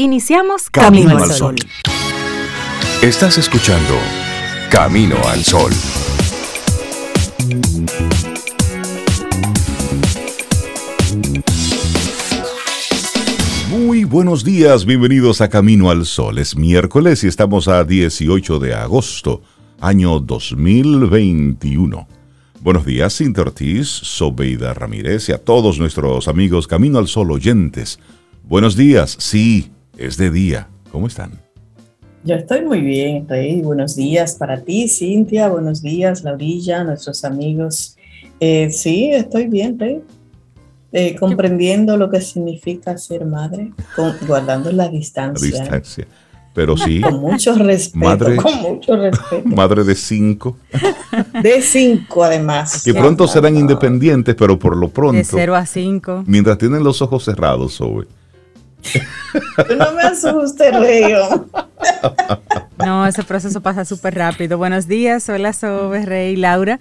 Iniciamos Camino, al Sol. Estás escuchando Camino al Sol. Muy buenos días, bienvenidos a Camino al Sol. Es miércoles y estamos a 18 de agosto, año 2021. Buenos días, Cintia Ortiz, Sobeida Ramírez y a todos nuestros amigos Camino al Sol oyentes. Buenos días, sí, es de día. ¿Cómo están? Yo estoy muy bien, Rey. Buenos días para ti, Cintia. Buenos días, Laurilla, nuestros amigos. Eh, sí, estoy bien, Rey. Eh, comprendiendo lo que significa ser madre, guardando la distancia. La distancia. Pero sí. Con mucho respeto. Madre, con mucho respeto. Madre de cinco. De cinco, además. Que pronto serán independientes, pero por lo pronto. De cero a cinco. Mientras tienen los ojos cerrados, Sobe no me asustes, Rey. No, ese proceso pasa súper rápido. Buenos días, hola Sobe, Rey, Laura.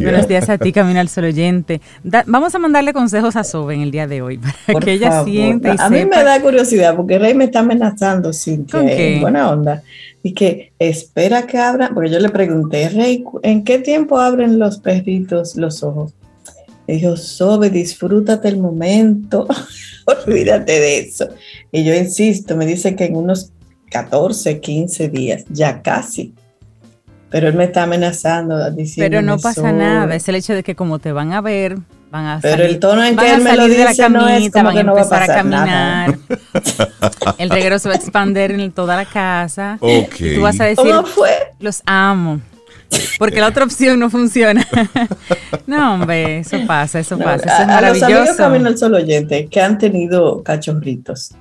Buenos días a ti, Camino al Sol oyente. vamos a mandarle consejos a Sobe en el día de hoy para que ella sienta y A mí me da curiosidad porque Rey me está amenazando sin que buena onda. Y que espera que abran, porque yo le pregunté, Rey, ¿en qué tiempo abren los perritos los ojos? Y dijo, Sobe, disfrútate el momento, olvídate de eso. Y yo insisto, me dice que en unos 14, 15 días, ya casi. Pero él me está amenazando diciendo. Pero no pasa nada, es el hecho de que como te van a ver, van a Pero el tono en que él me lo dice de la camita, van a empezar a, caminar. el reguero se va a expandir en toda la casa. Okay. Tú vas a decir, ¿Cómo fue? los amo. Porque la otra opción no funciona. no, hombre, eso pasa, eso pasa. Eso es maravilloso. A los amigos Camino al Sol oyente que han tenido cachorritos,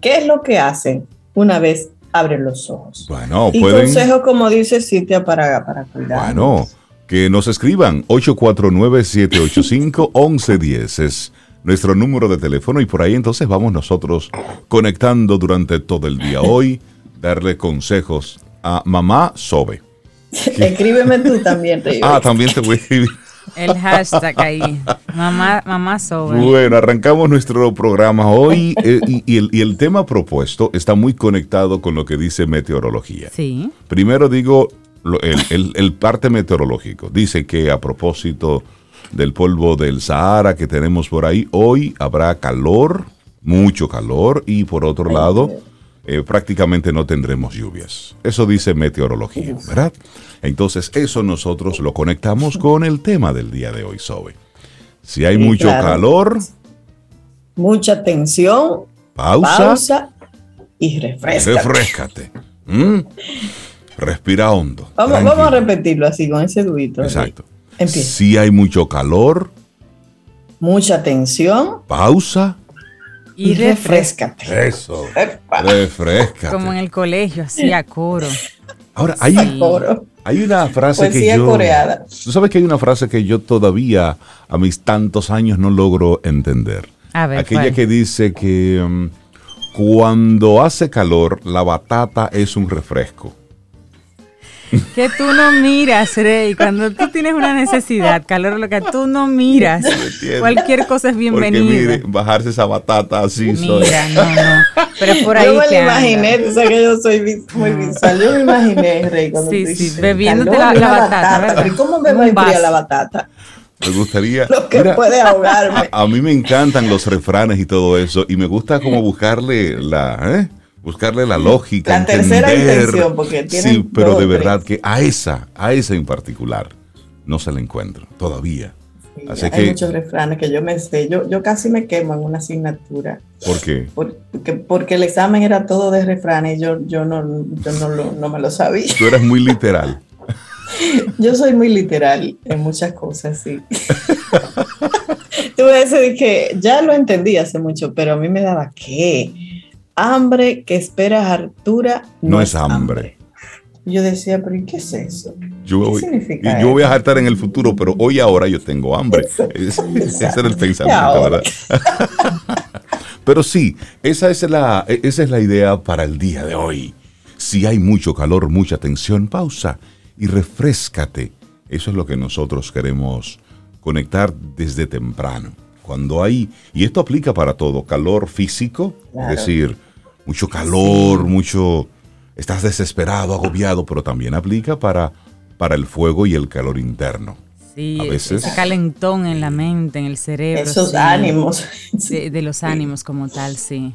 ¿qué es lo que hacen una vez abren los ojos? Bueno, y pueden... consejo, como dice Cintia, para, para cuidar. Bueno, que nos escriban 849-785-1110 es nuestro número de teléfono y por ahí entonces vamos nosotros conectando durante todo el día. Hoy, darle consejos a mamá Sobe. Escríbeme tú también, Rey. Ah, también te voy a escribir. El hashtag ahí. Mamá, mamá sobre. Bueno, arrancamos nuestro programa hoy eh, y, el, y, el, tema propuesto está muy conectado con lo que dice meteorología. Sí. Primero digo el, el, parte meteorológico. Dice que a propósito del polvo del Sahara que tenemos por ahí, hoy habrá calor, mucho calor, y por otro lado eh, prácticamente no tendremos lluvias. Eso dice meteorología, ¿verdad? Entonces eso nosotros lo conectamos con el tema del día de hoy, Sobe. Si hay mucho calor. Mucha tensión. Pausa. y refrescate. Refrescate. ¿Mm? Respira hondo. Vamos, vamos, a repetirlo así, con ese duito. Exacto. Si hay mucho calor. Mucha tensión. Pausa y, refrescate. Eso. Refrescate. Como en el colegio, así a coro. Ahora, hay, hay una frase que yo. Coreada. Tú sabes que hay una frase que yo todavía, a mis tantos años, no logro entender. A ver, Aquella que dice que um, cuando hace calor, la batata es un refresco. Que tú no miras, Rey. Cuando tú tienes una necesidad, calor, lo que tú no miras. Cualquier cosa es bienvenida. Porque mire, bajarse esa batata así. Mira, no, no. Pero por ahí. Yo me lo imaginé, tú sabes que yo soy muy visual. Yo me imaginé, Rey, cuando Sí, sí, bebiéndote la, la, batata. ¿verdad? ¿Y cómo me va a la batata? Me gustaría. Lo que puede ahogarme. A, a, mí me encantan los refranes y todo eso. Y me gusta como buscarle la. ¿eh? Buscarle la lógica. La tercera intención, porque tiene. Sí, pero de verdad que a esa, a esa en particular, no se la encuentro todavía. Así hay muchos refranes que yo me sé. Yo, yo casi me quemo en una asignatura. ¿Por qué? Porque, porque el examen era todo de refranes y yo, yo, no, yo no, lo, no me lo sabía. Tú eras muy literal. yo soy muy literal en muchas cosas, sí. Tú decir que ya lo entendí hace mucho, pero a mí me daba qué hambre que espera Artura no, es hambre. Yo decía, pero ¿y qué es eso? Yo, voy, significa yo voy a hartar en el futuro, pero hoy ahora yo tengo hambre. ese era el pensamiento, ¿verdad? pero sí, esa es, la, esa es la idea para el día de hoy. Si hay mucho calor, mucha tensión, pausa y refrescate. Eso es lo que nosotros queremos conectar desde temprano. Cuando hay, y esto aplica para todo, calor físico, es decir, mucho calor, mucho, estás desesperado, agobiado, pero también aplica para, para el fuego y el calor interno. Sí, ese calentón en la mente, en el cerebro. Esos ánimos. De, los ánimos como tal, sí.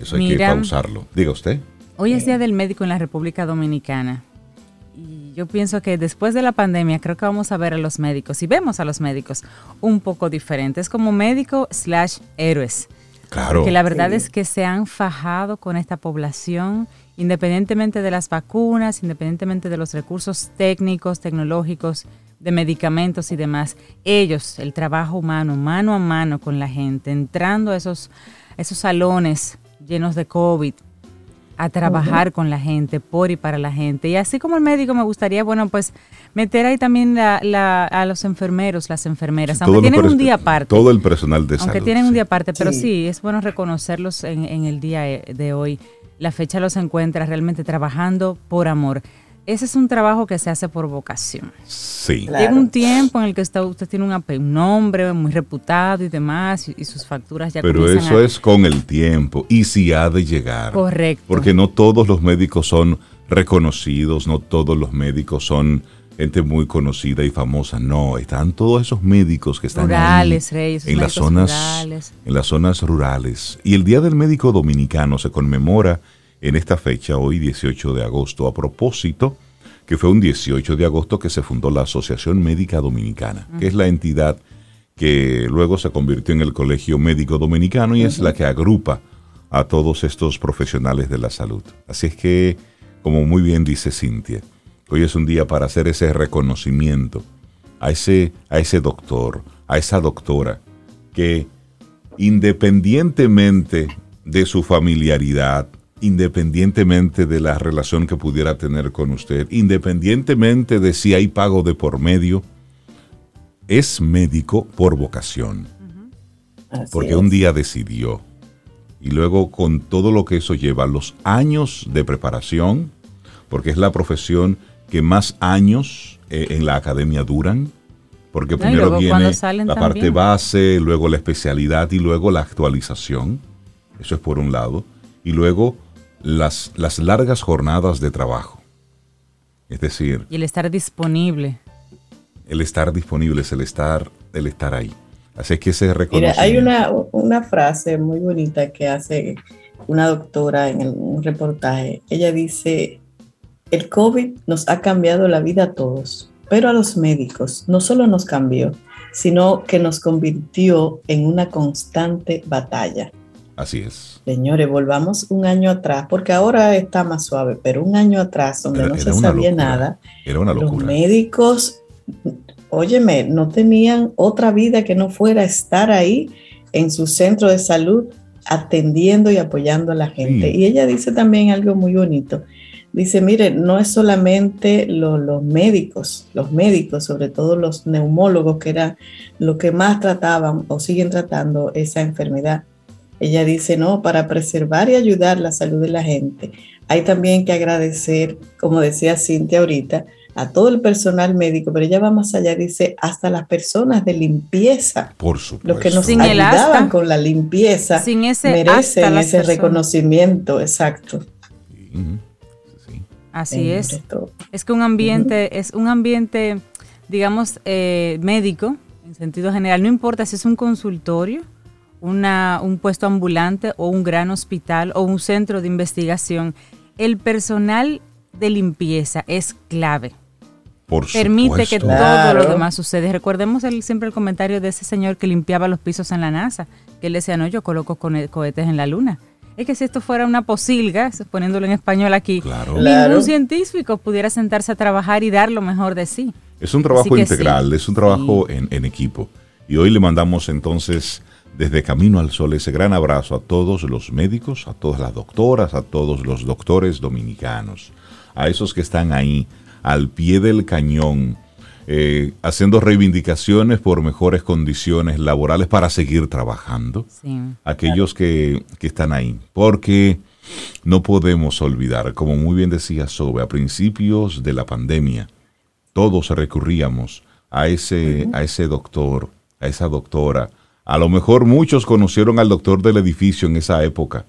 Eso hay que pausarlo. Diga usted. Hoy es Día del Médico en la República Dominicana. Yo pienso que después de la pandemia creo que vamos a ver a los médicos, y vemos a los médicos un poco diferentes, como médico slash héroes. Claro. Porque la verdad es que se han fajado con esta población, independientemente de las vacunas, independientemente de los recursos técnicos, tecnológicos de medicamentos y demás, ellos, el trabajo humano, mano a mano con la gente, entrando a esos, esos salones llenos de COVID, a trabajar con la gente, por y para la gente. Y así como el médico, me gustaría, bueno, pues meter ahí también a los enfermeros, las enfermeras, aunque tienen un día aparte. Todo el personal de salud. Aunque tienen un día aparte, pero sí. es bueno reconocerlos en, en el día de hoy. La fecha los encuentra realmente trabajando por amor ese es un trabajo que se hace por vocación. Sí. Llega un tiempo en el que usted, usted tiene un, nombre muy reputado y demás, y, sus facturas ya Pero eso es con el tiempo, y si ha de llegar. Correcto. Porque no todos los médicos son reconocidos, no todos los médicos son gente muy conocida y famosa. No, están todos esos médicos que están rurales, reyes, en las zonas en las zonas rurales. Y el Día del Médico Dominicano se conmemora en esta fecha, hoy 18 de agosto, a propósito que fue un 18 de agosto que se fundó la Asociación Médica Dominicana, que es la entidad que luego se convirtió en el Colegio Médico Dominicano y es la que agrupa a todos estos profesionales de la salud. Así es que, como muy bien dice Cintia, hoy es un día para hacer ese reconocimiento a ese, a ese doctor, a esa doctora, que independientemente de su familiaridad, independientemente de la relación que pudiera tener con usted, independientemente de si hay pago de por medio, es médico por vocación. Porque un día decidió. Y luego con todo lo que eso lleva, los años de preparación, porque es la profesión que más años eh, en la academia duran, porque primero viene la parte base, luego la especialidad y luego la actualización. Eso es por un lado. Y luego las, las largas jornadas de trabajo. Es decir... Y el estar disponible. El estar disponible es el estar, el estar ahí. Así que se reconoce. hay una, una, frase muy bonita que hace una doctora en un reportaje. Ella dice, el COVID nos ha cambiado la vida a todos, pero a los médicos no solo nos cambió, sino que nos convirtió en una constante batalla. Así es. Señores, volvamos un año atrás, porque ahora está más suave, pero un año atrás, donde no se sabía nada, era una locura. los médicos, óyeme, no tenían otra vida que no fuera estar ahí en su centro de salud atendiendo y apoyando a la gente. Y ella dice también algo muy bonito. Dice, mire, no es solamente los médicos, los médicos, sobre todo los neumólogos, que eran los que más trataban o siguen tratando esa enfermedad, ella dice, no, para preservar y ayudar la salud de la gente, hay también que agradecer, como decía Cintia ahorita, a todo el personal médico, pero ella va más allá, dice, hasta las personas de limpieza. Por supuesto. Los que nos ayudaban con la limpieza Sin ese merecen ese reconocimiento, exacto. Así es. Es que un ambiente, es un ambiente, digamos, eh, médico, en sentido general, no importa si es un consultorio, una, un puesto ambulante o un gran hospital o un centro de investigación, el personal de limpieza es clave. Por Permite que todo lo demás suceda. Recordemos el, siempre el comentario de ese señor que limpiaba los pisos en la NASA, que él decía, no, yo coloco cohetes en la luna. Es que si esto fuera una posilga, poniéndolo en español aquí, ningún científico pudiera sentarse a trabajar y dar lo mejor de sí. Es un trabajo integral, es un trabajo en, en equipo. Y hoy le mandamos entonces desde Camino al Sol ese gran abrazo a todos los médicos, a todas las doctoras, a todos los doctores dominicanos, a esos que están ahí al pie del cañón, eh, haciendo reivindicaciones por mejores condiciones laborales para seguir trabajando. Aquellos que, que, están ahí. Porque no podemos olvidar, como muy bien decía Sobe, a principios de la pandemia, todos recurríamos a ese, a ese doctor, a esa doctora, a lo mejor muchos conocieron al doctor del edificio en esa época,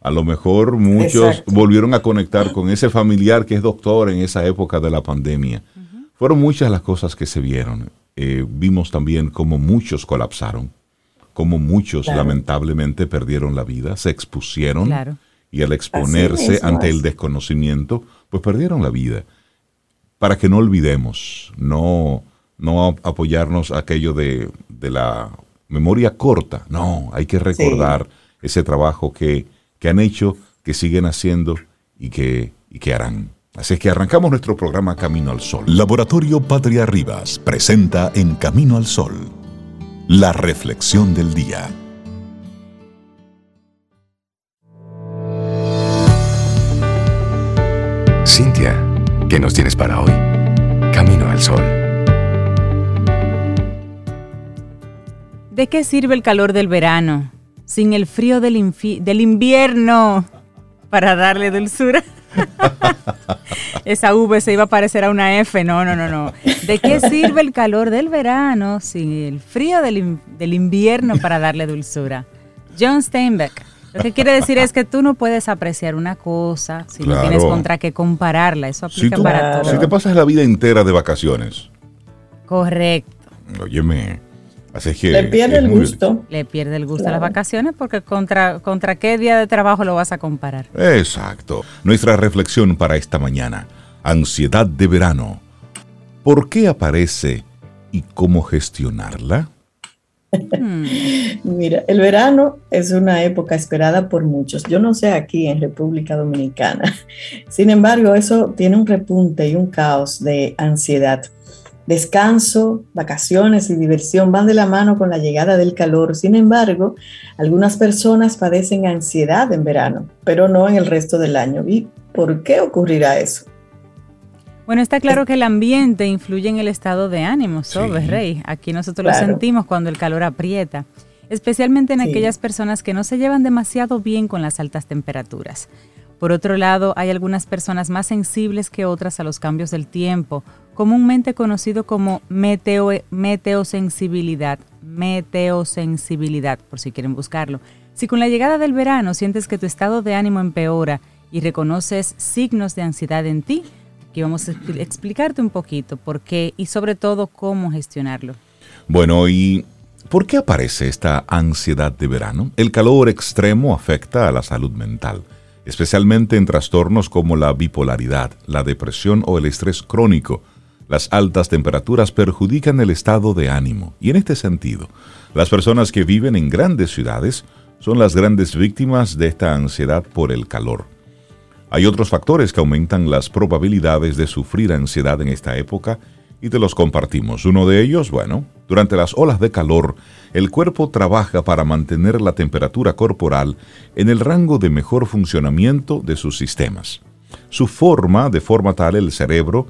A lo mejor muchos volvieron a conectar con ese familiar que es doctor en esa época de la pandemia. Fueron muchas las cosas que se vieron. Eh, vimos también cómo muchos colapsaron, cómo muchos lamentablemente perdieron la vida, se expusieron y al exponerse ante el desconocimiento, pues perdieron la vida. Para que no olvidemos, no, no apoyarnos aquello de, de la memoria corta, no, hay que recordar ese trabajo que que han hecho, que siguen haciendo y que, y que harán. Así es que arrancamos nuestro programa Camino al Sol. Laboratorio Patria Rivas presenta en Camino al Sol la reflexión del día. Cintia, ¿qué nos tienes para hoy? Camino al Sol. ¿De qué sirve el calor del verano? sin el frío del, del invierno para darle dulzura. Esa V se iba a parecer a una F. No, no, no, no. ¿De qué sirve el calor del verano sin el frío del, del invierno para darle dulzura? John Steinbeck. Lo que quiere decir es que tú no puedes apreciar una cosa si no tienes contra qué compararla. Eso aplica para todo. Si te pasas la vida entera de vacaciones. Correcto. Óyeme le pierde el gusto. Le pierde el gusto a las vacaciones porque contra, contra qué día de trabajo lo vas a comparar. Exacto. Nuestra reflexión para esta mañana. Ansiedad de verano. ¿Por qué aparece y cómo gestionarla? Hmm. Mira, el verano es una época esperada por muchos. Yo no sé aquí en República Dominicana. Sin embargo, eso tiene un repunte y un caos de ansiedad Descanso, vacaciones y diversión van de la mano con la llegada del calor. Sin embargo, algunas personas padecen ansiedad en verano, pero no en el resto del año. ¿Y por qué ocurrirá eso? Bueno, está claro que el ambiente influye en el estado de ánimo, ¿sabes, Rey? Aquí nosotros lo sentimos cuando el calor aprieta, especialmente en aquellas personas que no se llevan demasiado bien con las altas temperaturas. Por otro lado, hay algunas personas más sensibles que otras a los cambios del tiempo, comúnmente conocido como meteo, meteosensibilidad. Meteosensibilidad, por si quieren buscarlo. Si con la llegada del verano sientes que tu estado de ánimo empeora y reconoces signos de ansiedad en ti, aquí vamos a explicarte un poquito por qué y sobre todo cómo gestionarlo. Bueno, ¿y por qué aparece esta ansiedad de verano? El calor extremo afecta a la salud mental especialmente en trastornos como la bipolaridad, la depresión o el estrés crónico. Las altas temperaturas perjudican el estado de ánimo y en este sentido, las personas que viven en grandes ciudades son las grandes víctimas de esta ansiedad por el calor. Hay otros factores que aumentan las probabilidades de sufrir ansiedad en esta época y te los compartimos. Uno de ellos, bueno, durante las olas de calor, el cuerpo trabaja para mantener la temperatura corporal en el rango de mejor funcionamiento de sus sistemas. Su forma, de forma tal el cerebro,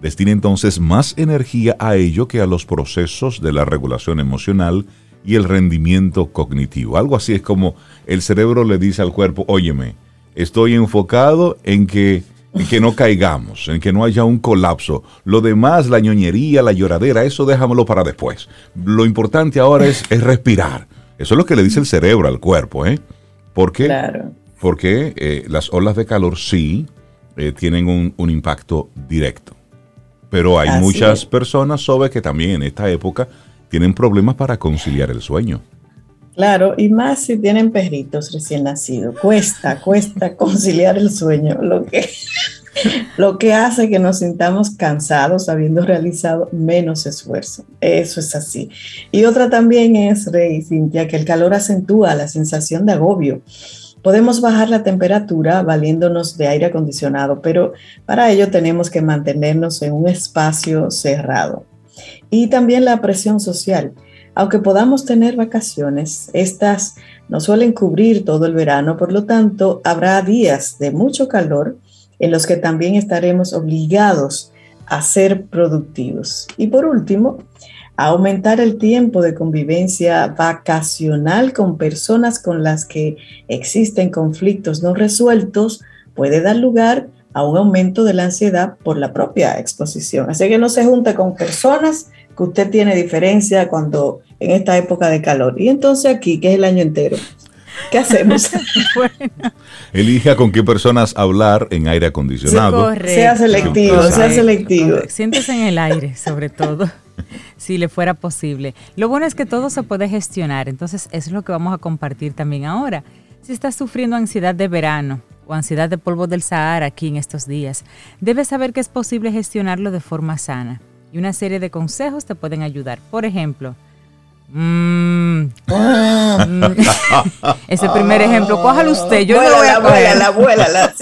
destina entonces más energía a ello que a los procesos de la regulación emocional y el rendimiento cognitivo. Algo así es como el cerebro le dice al cuerpo, óyeme, estoy enfocado en que en que no caigamos, en que no haya un colapso. Lo demás, la ñoñería, la lloradera, eso déjamelo para después. Lo importante ahora es, respirar. Eso es lo que le dice el cerebro al cuerpo, ¿eh? ¿Por qué? Porque eh, las olas de calor sí eh, tienen un, impacto directo. Pero hay muchas personas, sobre que también en esta época tienen problemas para conciliar el sueño. Claro, y más si tienen perritos recién nacidos. Cuesta, cuesta conciliar el sueño, lo que, lo que hace que nos sintamos cansados habiendo realizado menos esfuerzo. Eso es así. Y otra también es, Rey Cintia, que el calor acentúa la sensación de agobio. Podemos bajar la temperatura valiéndonos de aire acondicionado, pero para ello tenemos que mantenernos en un espacio cerrado. Y también la presión social aunque podamos tener vacaciones, estas no suelen cubrir todo el verano, por lo tanto, habrá días de mucho calor en los que también estaremos obligados a ser productivos. Y por último, aumentar el tiempo de convivencia vacacional con personas con las que existen conflictos no resueltos puede dar lugar a un aumento de la ansiedad por la propia exposición. Así que no se junte con personas que usted tiene diferencia cuando en esta época de calor. Y entonces aquí, que es el año entero. ¿Qué hacemos? Elija con qué personas hablar en aire acondicionado. sea selectivo, sea selectivo. Siéntese en el aire, sobre todo, si le fuera posible. Lo bueno es que todo se puede gestionar, entonces eso es lo que vamos a compartir también ahora. Si estás sufriendo ansiedad de verano o ansiedad de polvo del Sahara aquí en estos días, debes saber que es posible gestionarlo de forma sana. Y una serie de consejos te pueden ayudar. Por ejemplo, Mm. Ese primer ejemplo, cójalo usted, yo no voy a coger. La abuela, la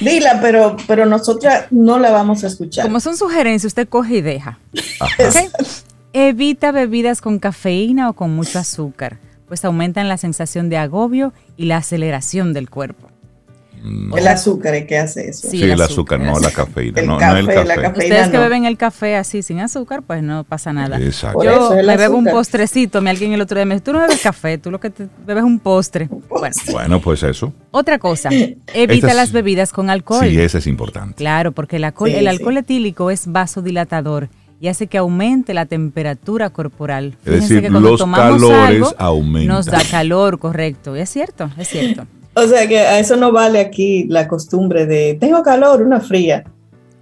Dila, pero, pero nosotras no la vamos a escuchar. Como son sugerencias, usted coge y deja. Evita bebidas con cafeína o con mucho azúcar, pues aumentan la sensación de agobio y la aceleración del cuerpo. El azúcar es que hace eso. Sí, el, azúcar, no la cafeína. no, el café. Ustedes que beben el café así sin azúcar, pues no pasa nada. Exacto. Yo me bebo un postrecito. Me alguien el otro día me dijo, tú no bebes café, tú lo que te bebes un postre. Bueno, pues eso. Otra cosa, evita las bebidas con alcohol. Sí, eso es importante. Claro, porque el alcohol, el alcohol etílico es vasodilatador y hace que aumente la temperatura corporal. es decir, los calores aumentan. Nos da calor, correcto. Y es cierto, es cierto. O sea que a eso no vale aquí la costumbre de tengo calor, una fría.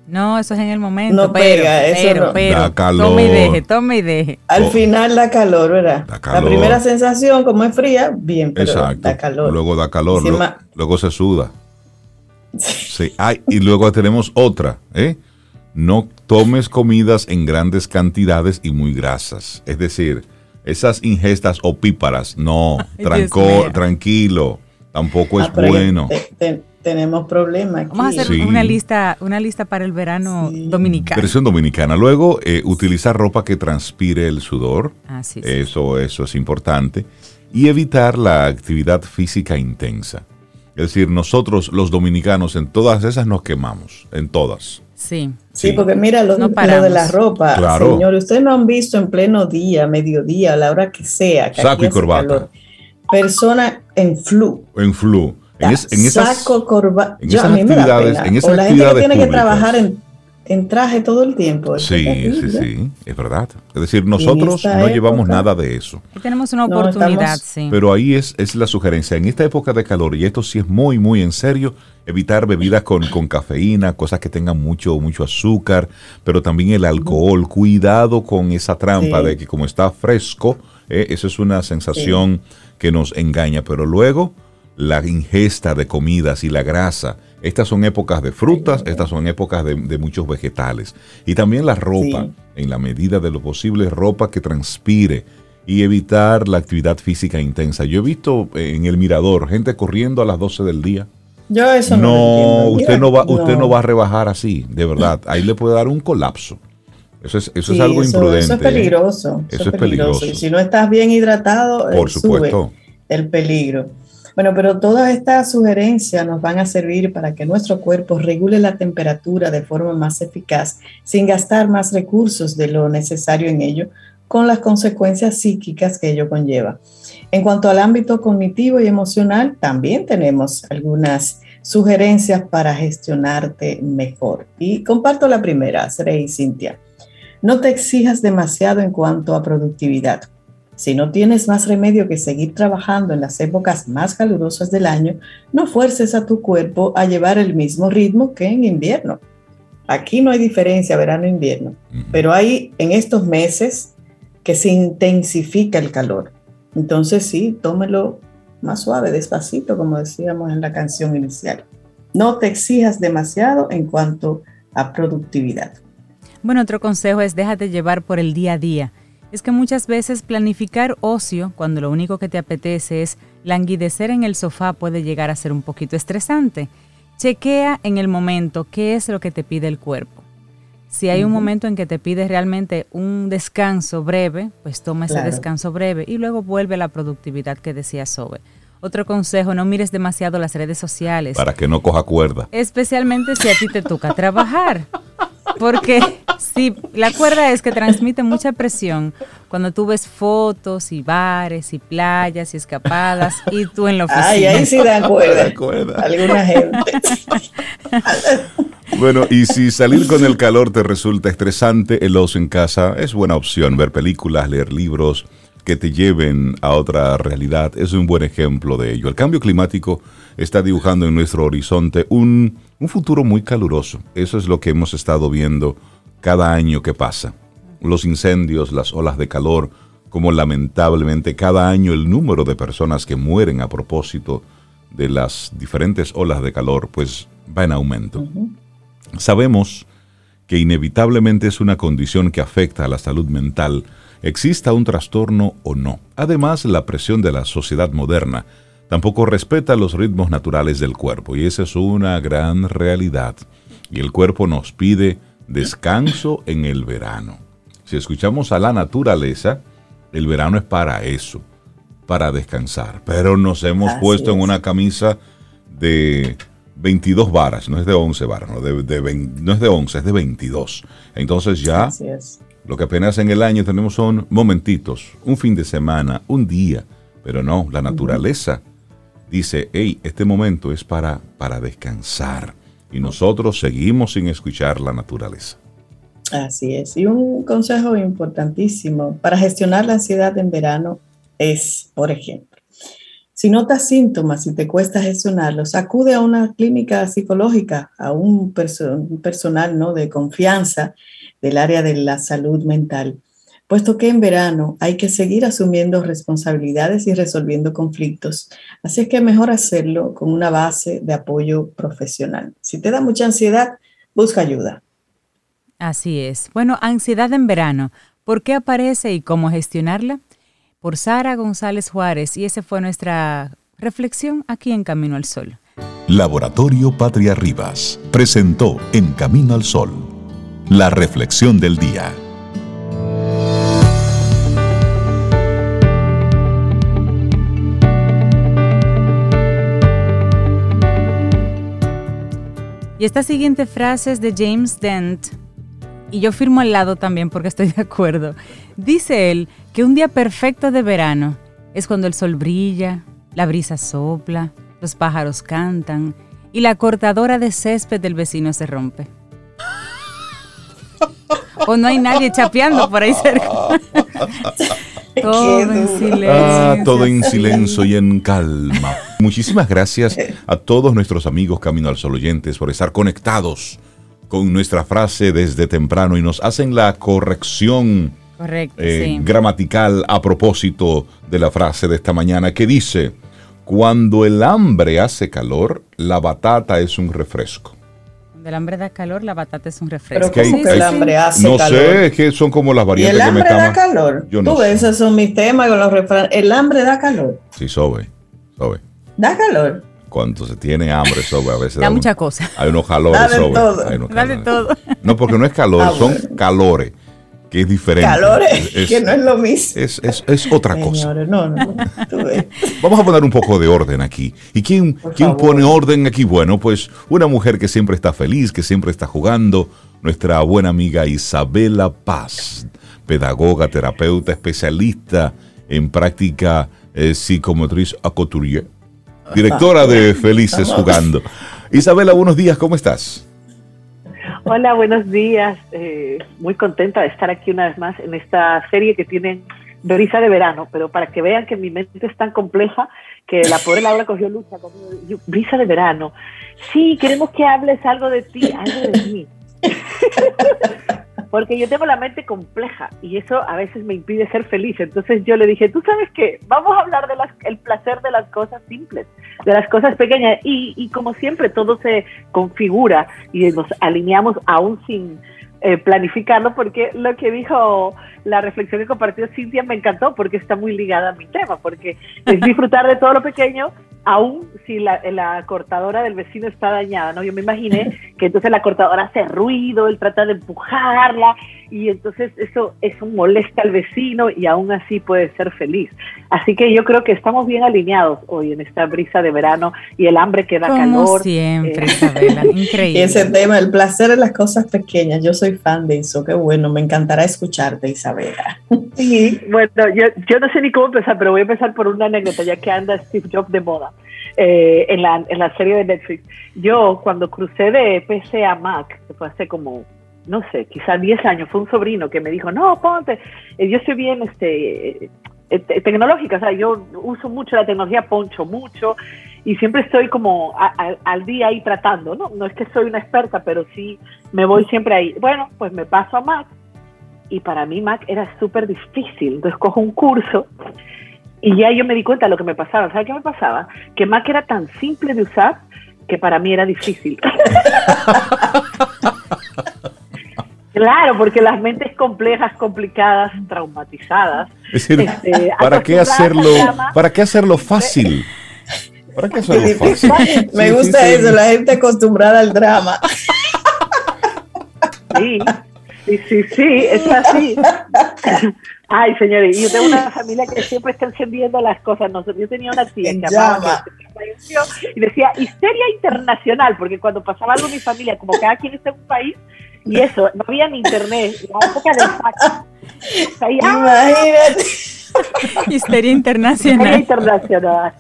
No, eso es en el momento. No pega, eso pero, da calor. Tome y deje, tome y deje. Al oh. final da calor, ¿verdad? La primera sensación, como es fría, bien, pero da calor. Luego da calor, luego, se suda. Sí. y luego tenemos otra, ¿eh? No tomes comidas en grandes cantidades y muy grasas. Es decir, esas ingestas opíparas, no, tranquilo tampoco es ah, bueno. tenemos problemas. Vamos a hacer una lista, una lista para el verano dominicano. Versión dominicana. Luego, eh, utilizar ropa que transpire el sudor. Ah, eso, eso es importante. Y evitar la actividad física intensa. Es decir, nosotros los dominicanos en todas esas nos quemamos, en todas. Sí. Sí, porque mira, lo, de la ropa, claro. señores, ustedes no han visto en pleno día, mediodía, a la hora que sea. Que Saco y corbata persona en flu. En flu. En, esas, saco, corbata. En esas actividades, en esas o la gente que tiene que trabajar en, traje todo el tiempo. Sí, sí, sí, es verdad. Es decir, nosotros no llevamos nada de eso. tenemos una oportunidad, sí. Pero ahí es, es la sugerencia. En esta época de calor, y esto sí es muy, muy en serio, evitar bebidas con, con cafeína, cosas que tengan mucho, mucho azúcar, pero también el alcohol. Cuidado con esa trampa de que como está fresco, eh, eso es una sensación que nos engaña, pero luego la ingesta de comidas y la grasa. Estas son épocas de frutas, estas son épocas de, muchos vegetales. Y también la ropa, en la medida de lo posible, ropa que transpire y evitar la actividad física intensa. Yo he visto en el mirador gente corriendo a las 12 del día. Yo eso no, no usted no va, usted no va a rebajar así, de verdad. Ahí le puede dar un colapso. Eso es, eso es algo imprudente. Eso es peligroso. Eso, es peligroso. Y si no estás bien hidratado, Por supuesto. el peligro. Bueno, pero todas estas sugerencias nos van a servir para que nuestro cuerpo regule la temperatura de forma más eficaz, sin gastar más recursos de lo necesario en ello, con las consecuencias psíquicas que ello conlleva. En cuanto al ámbito cognitivo y emocional, también tenemos algunas sugerencias para gestionarte mejor. Y comparto la primera, Seré y Cintia. No te exijas demasiado en cuanto a productividad. Si no tienes más remedio que seguir trabajando en las épocas más calurosas del año, no fuerces a tu cuerpo a llevar el mismo ritmo que en invierno. Aquí no hay diferencia verano-invierno, pero hay en estos meses que se intensifica el calor. Entonces sí, tómelo más suave, despacito, como decíamos en la canción inicial. No te exijas demasiado en cuanto a productividad. Bueno, otro consejo es déjate llevar por el día a día. Es que muchas veces planificar ocio, cuando lo único que te apetece es languidecer en el sofá, puede llegar a ser un poquito estresante. Chequea en el momento qué es lo que te pide el cuerpo. Si hay un momento en que te pide realmente un descanso breve, pues toma ese descanso breve y luego vuelve a la productividad que decía Sobe. Otro consejo, no mires demasiado las redes sociales. Para que no coja cuerda. Especialmente si a ti te toca trabajar. Porque sí, la cuerda es que transmite mucha presión cuando tú ves fotos y bares y playas y escapadas y tú en la oficina. Ay, ahí sí da cuerda. Alguna gente. Bueno, y si salir con el calor te resulta estresante, el ocio en casa es buena opción. Ver películas, leer libros, que te lleven a otra realidad, es un buen ejemplo de ello. El cambio climático está dibujando en nuestro horizonte un, un futuro muy caluroso. Eso es lo que hemos estado viendo cada año que pasa. Los incendios, las olas de calor, como lamentablemente cada año el número de personas que mueren a propósito de las diferentes olas de calor, pues va en aumento. Sabemos que inevitablemente es una condición que afecta a la salud mental, exista un trastorno o no. Además, la presión de la sociedad moderna tampoco respeta los ritmos naturales del cuerpo y esa es una gran realidad. Y el cuerpo nos pide descanso en el verano. Si escuchamos a la naturaleza, el verano es para eso, para descansar. Pero nos hemos puesto en una camisa de 22 varas, no es de 11 varas, no, no es de 11, es de 22. Entonces ya lo que apenas en el año tenemos son momentitos, un fin de semana, un día, pero no, la naturaleza dice, hey, este momento es para, para descansar. Y nosotros seguimos sin escuchar la naturaleza. Así es. Y un consejo importantísimo para gestionar la ansiedad en verano es, por ejemplo, si notas síntomas y te cuesta gestionarlos, acude a una clínica psicológica, a un, personal ¿no? de confianza del área de la salud mental, puesto que en verano hay que seguir asumiendo responsabilidades y resolviendo conflictos. Así es que mejor hacerlo con una base de apoyo profesional. Si te da mucha ansiedad, busca ayuda. Así es. Bueno, ansiedad en verano. ¿Por qué aparece y cómo gestionarla? Por Sara González Juárez y esa fue nuestra reflexión aquí en Camino al Sol. Laboratorio Patria Rivas presentó En Camino al Sol la reflexión del día. Y esta siguiente frase es de James Dent, y yo firmo al lado también porque estoy de acuerdo. Dice él que un día perfecto de verano es cuando el sol brilla, la brisa sopla, los pájaros cantan y la cortadora de césped del vecino se rompe. o no hay nadie chapeando por ahí cerca. todo en silencio. Ah, todo en silencio y en calma. Muchísimas gracias a todos nuestros amigos Camino al Sol oyentes por estar conectados con nuestra frase desde temprano y nos hacen la corrección eh, gramatical a propósito de la frase de esta mañana que dice, cuando el hambre hace calor, la batata es un refresco. Cuando el hambre da calor, la batata es un refresco. Pero ¿cómo que el hambre hace no calor? No sé, que son como las variantes ¿Y el hambre da calor? Yo no Tú ves, esos son mis temas con los refranes. ¿El hambre da calor? Sí, sobe, sobe. ¿Da calor? cuando se tiene hambre sobre a veces da, mucha cosa. Hay unos calores sobre. todo. No, porque no es calor, ah, son calores, que es diferente. Calores, que no es lo mismo. Es, es, es otra cosa. No, no, Vamos a poner un poco de orden aquí. ¿Y quién, quién pone orden aquí? Bueno, pues una mujer que siempre está feliz, que siempre está jugando, nuestra buena amiga Isabela Paz, pedagoga, terapeuta, especialista en práctica eh, psicomotriz a couturier directora de Felices Jugando. Isabela, buenos días, ¿cómo estás? Hola, buenos días. Eh, muy contenta de estar aquí una vez más en esta serie que tienen brisa de verano, pero para que vean que mi mente es tan compleja que la pobre Laura cogió lucha conmigo. brisa de verano. Sí, queremos que hables algo de ti, algo de mí. porque yo tengo la mente compleja y eso a veces me impide ser feliz. Entonces yo le dije, tú sabes qué, vamos a hablar del el placer de las cosas simples, de las cosas pequeñas. Y, y como siempre, todo se configura y nos alineamos aún sin eh, planificarlo, porque lo que dijo la reflexión que compartió Cintia me encantó, porque está muy ligada a mi tema, porque es disfrutar de todo lo pequeño aún si la, la, cortadora del vecino está dañada, ¿no? Yo me imaginé que entonces la cortadora hace ruido, él trata de empujarla y entonces eso, eso molesta al vecino y aún así puede ser feliz. Así que yo creo que estamos bien alineados hoy en esta brisa de verano y el hambre que da Como calor. siempre, eh, Isabela, increíble. Y ese tema, el placer de las cosas pequeñas, yo soy fan de eso, qué bueno, me encantará escucharte, Isabela. Sí, bueno, yo, yo no sé ni cómo empezar, pero voy a empezar por una anécdota, ya que anda Steve Jobs de moda. Eh, en, la, en la serie de Netflix. Yo cuando crucé de PC a Mac, que fue hace como, no sé, quizás 10 años, fue un sobrino que me dijo, no, ponte, eh, yo estoy bien, este, eh, tecnológica, o sea, yo uso mucho la tecnología, poncho mucho y siempre estoy como al día ahí tratando, ¿no? No es que soy una experta, pero sí me voy siempre ahí. Bueno, pues me paso a Mac y para mí Mac era súper difícil, entonces cojo un curso y ya yo me di cuenta de lo que me pasaba. ¿Sabes qué me pasaba? Que Mac era tan simple de usar que para mí era difícil. Claro, porque las mentes complejas, complicadas, traumatizadas. este, ¿para qué hacerlo? ¿Para qué hacerlo fácil? ¿Para qué hacerlo fácil? Me gusta eso, la gente acostumbrada al drama. Sí, sí, sí, sí, es así. Ay, señores, yo tengo una familia que siempre está encendiendo las cosas. yo tenía una tía que amaba y decía histeria internacional, porque cuando pasaba algo en mi familia, como cada quien está en un país, y eso, no había ni internet, la época del fax. Imagínate. Histeria internacional. Histeria internacional.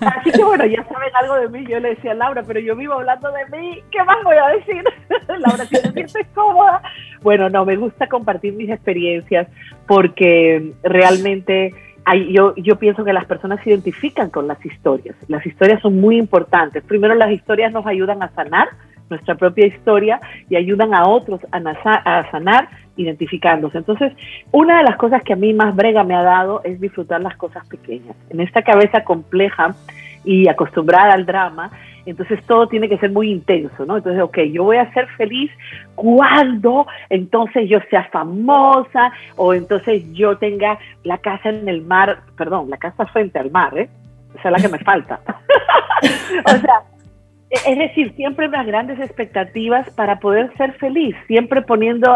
Así que bueno, ya saben algo de mí. Yo le decía a Laura, pero yo vivo hablando de mí. ¿Qué más voy a decir? Laura, si te sientes cómoda. Bueno, no, me gusta compartir mis experiencias porque realmente hay, yo, yo pienso que las personas se identifican con las historias. Las historias son muy importantes. Primero, las historias nos ayudan a sanar nuestra propia historia y ayudan a otros a, sanar identificándose. Entonces, una de las cosas que a mí más brega me ha dado es disfrutar las cosas pequeñas. En esta cabeza compleja y acostumbrada al drama, entonces todo tiene que ser muy intenso, ¿no? Entonces, ok, yo voy a ser feliz cuando entonces yo sea famosa o entonces yo tenga la casa en el mar, perdón, la casa frente al mar, ¿eh? Esa es la que me falta. o sea, es decir, siempre unas grandes expectativas para poder ser feliz, siempre poniendo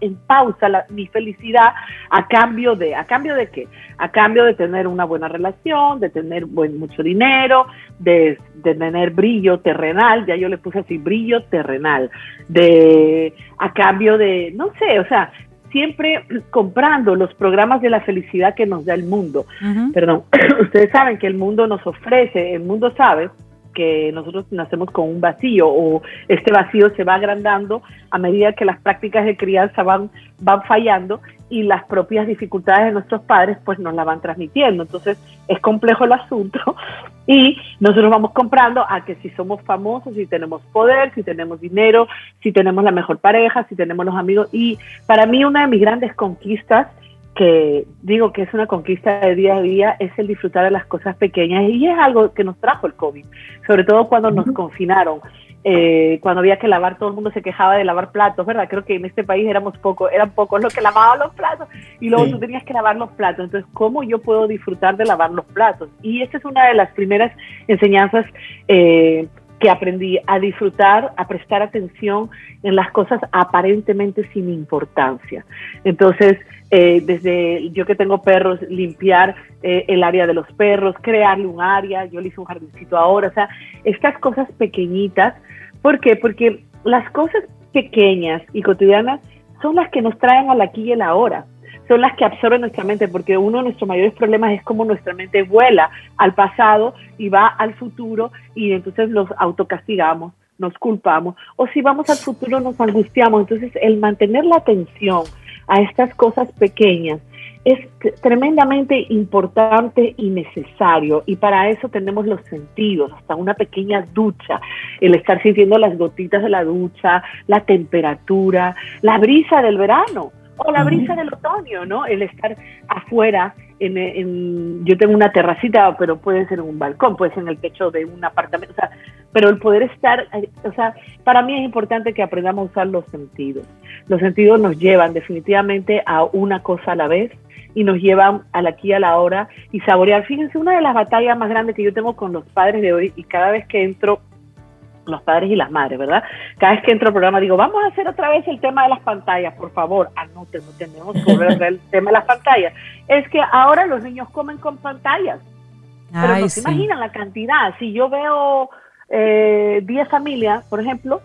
en pausa mi felicidad a cambio de, ¿a cambio de qué? A cambio de tener una buena relación, de tener buen, mucho dinero, de, de, tener brillo terrenal, ya yo le puse así, brillo terrenal, de, a cambio de, no sé, o sea, siempre comprando los programas de la felicidad que nos da el mundo. Perdón, ustedes saben que el mundo nos ofrece, el mundo sabe que nosotros nacemos con un vacío o este vacío se va agrandando a medida que las prácticas de crianza van, van fallando y las propias dificultades de nuestros padres pues nos la van transmitiendo. Entonces es complejo el asunto y nosotros vamos comprando a que si somos famosos, si tenemos poder, si tenemos dinero, si tenemos la mejor pareja, si tenemos los amigos. Y para mí una de mis grandes conquistas que digo que es una conquista de día a día, es el disfrutar de las cosas pequeñas y es algo que nos trajo el COVID, sobre todo cuando nos confinaron, eh, cuando había que lavar, todo el mundo se quejaba de lavar platos, ¿verdad? Creo que en este país éramos pocos, eran pocos los que lavaban los platos y luego tú tenías que lavar los platos, entonces, ¿cómo yo puedo disfrutar de lavar los platos? Y esta es una de las primeras enseñanzas. Eh, que aprendí a disfrutar, a prestar atención en las cosas aparentemente sin importancia. Entonces, eh, desde yo que tengo perros, limpiar eh, el área de los perros, crearle un área, yo le hice un jardincito ahora, o sea, estas cosas pequeñitas. ¿Por qué? Porque las cosas pequeñas y cotidianas son las que nos traen a la aquí y a la hora son las que absorben nuestra mente, porque uno de nuestros mayores problemas es cómo nuestra mente vuela al pasado y va al futuro y entonces nos autocastigamos, nos culpamos, o si vamos al futuro nos angustiamos. Entonces el mantener la atención a estas cosas pequeñas es tremendamente importante y necesario y para eso tenemos los sentidos, hasta una pequeña ducha, el estar sintiendo las gotitas de la ducha, la temperatura, la brisa del verano o la brisa del otoño, ¿no? El estar afuera, en, yo tengo una terracita, pero puede ser en un balcón, puede ser en el techo de un apartamento, o sea, pero el poder estar, eh, o sea, para mí es importante que aprendamos a usar los sentidos. Los sentidos nos llevan definitivamente a una cosa a la vez y nos llevan al aquí y a la hora y saborear. Fíjense, una de las batallas más grandes que yo tengo con los padres de hoy y cada vez que entro los padres y las madres, ¿verdad? Cada vez que entro al programa digo, vamos a hacer otra vez el tema de las pantallas, por favor, anoten, no tenemos que volver a hacer el tema de las pantallas. Es que ahora los niños comen con pantallas, pero no se imaginan la cantidad. Si yo veo 10 eh, familias, por ejemplo,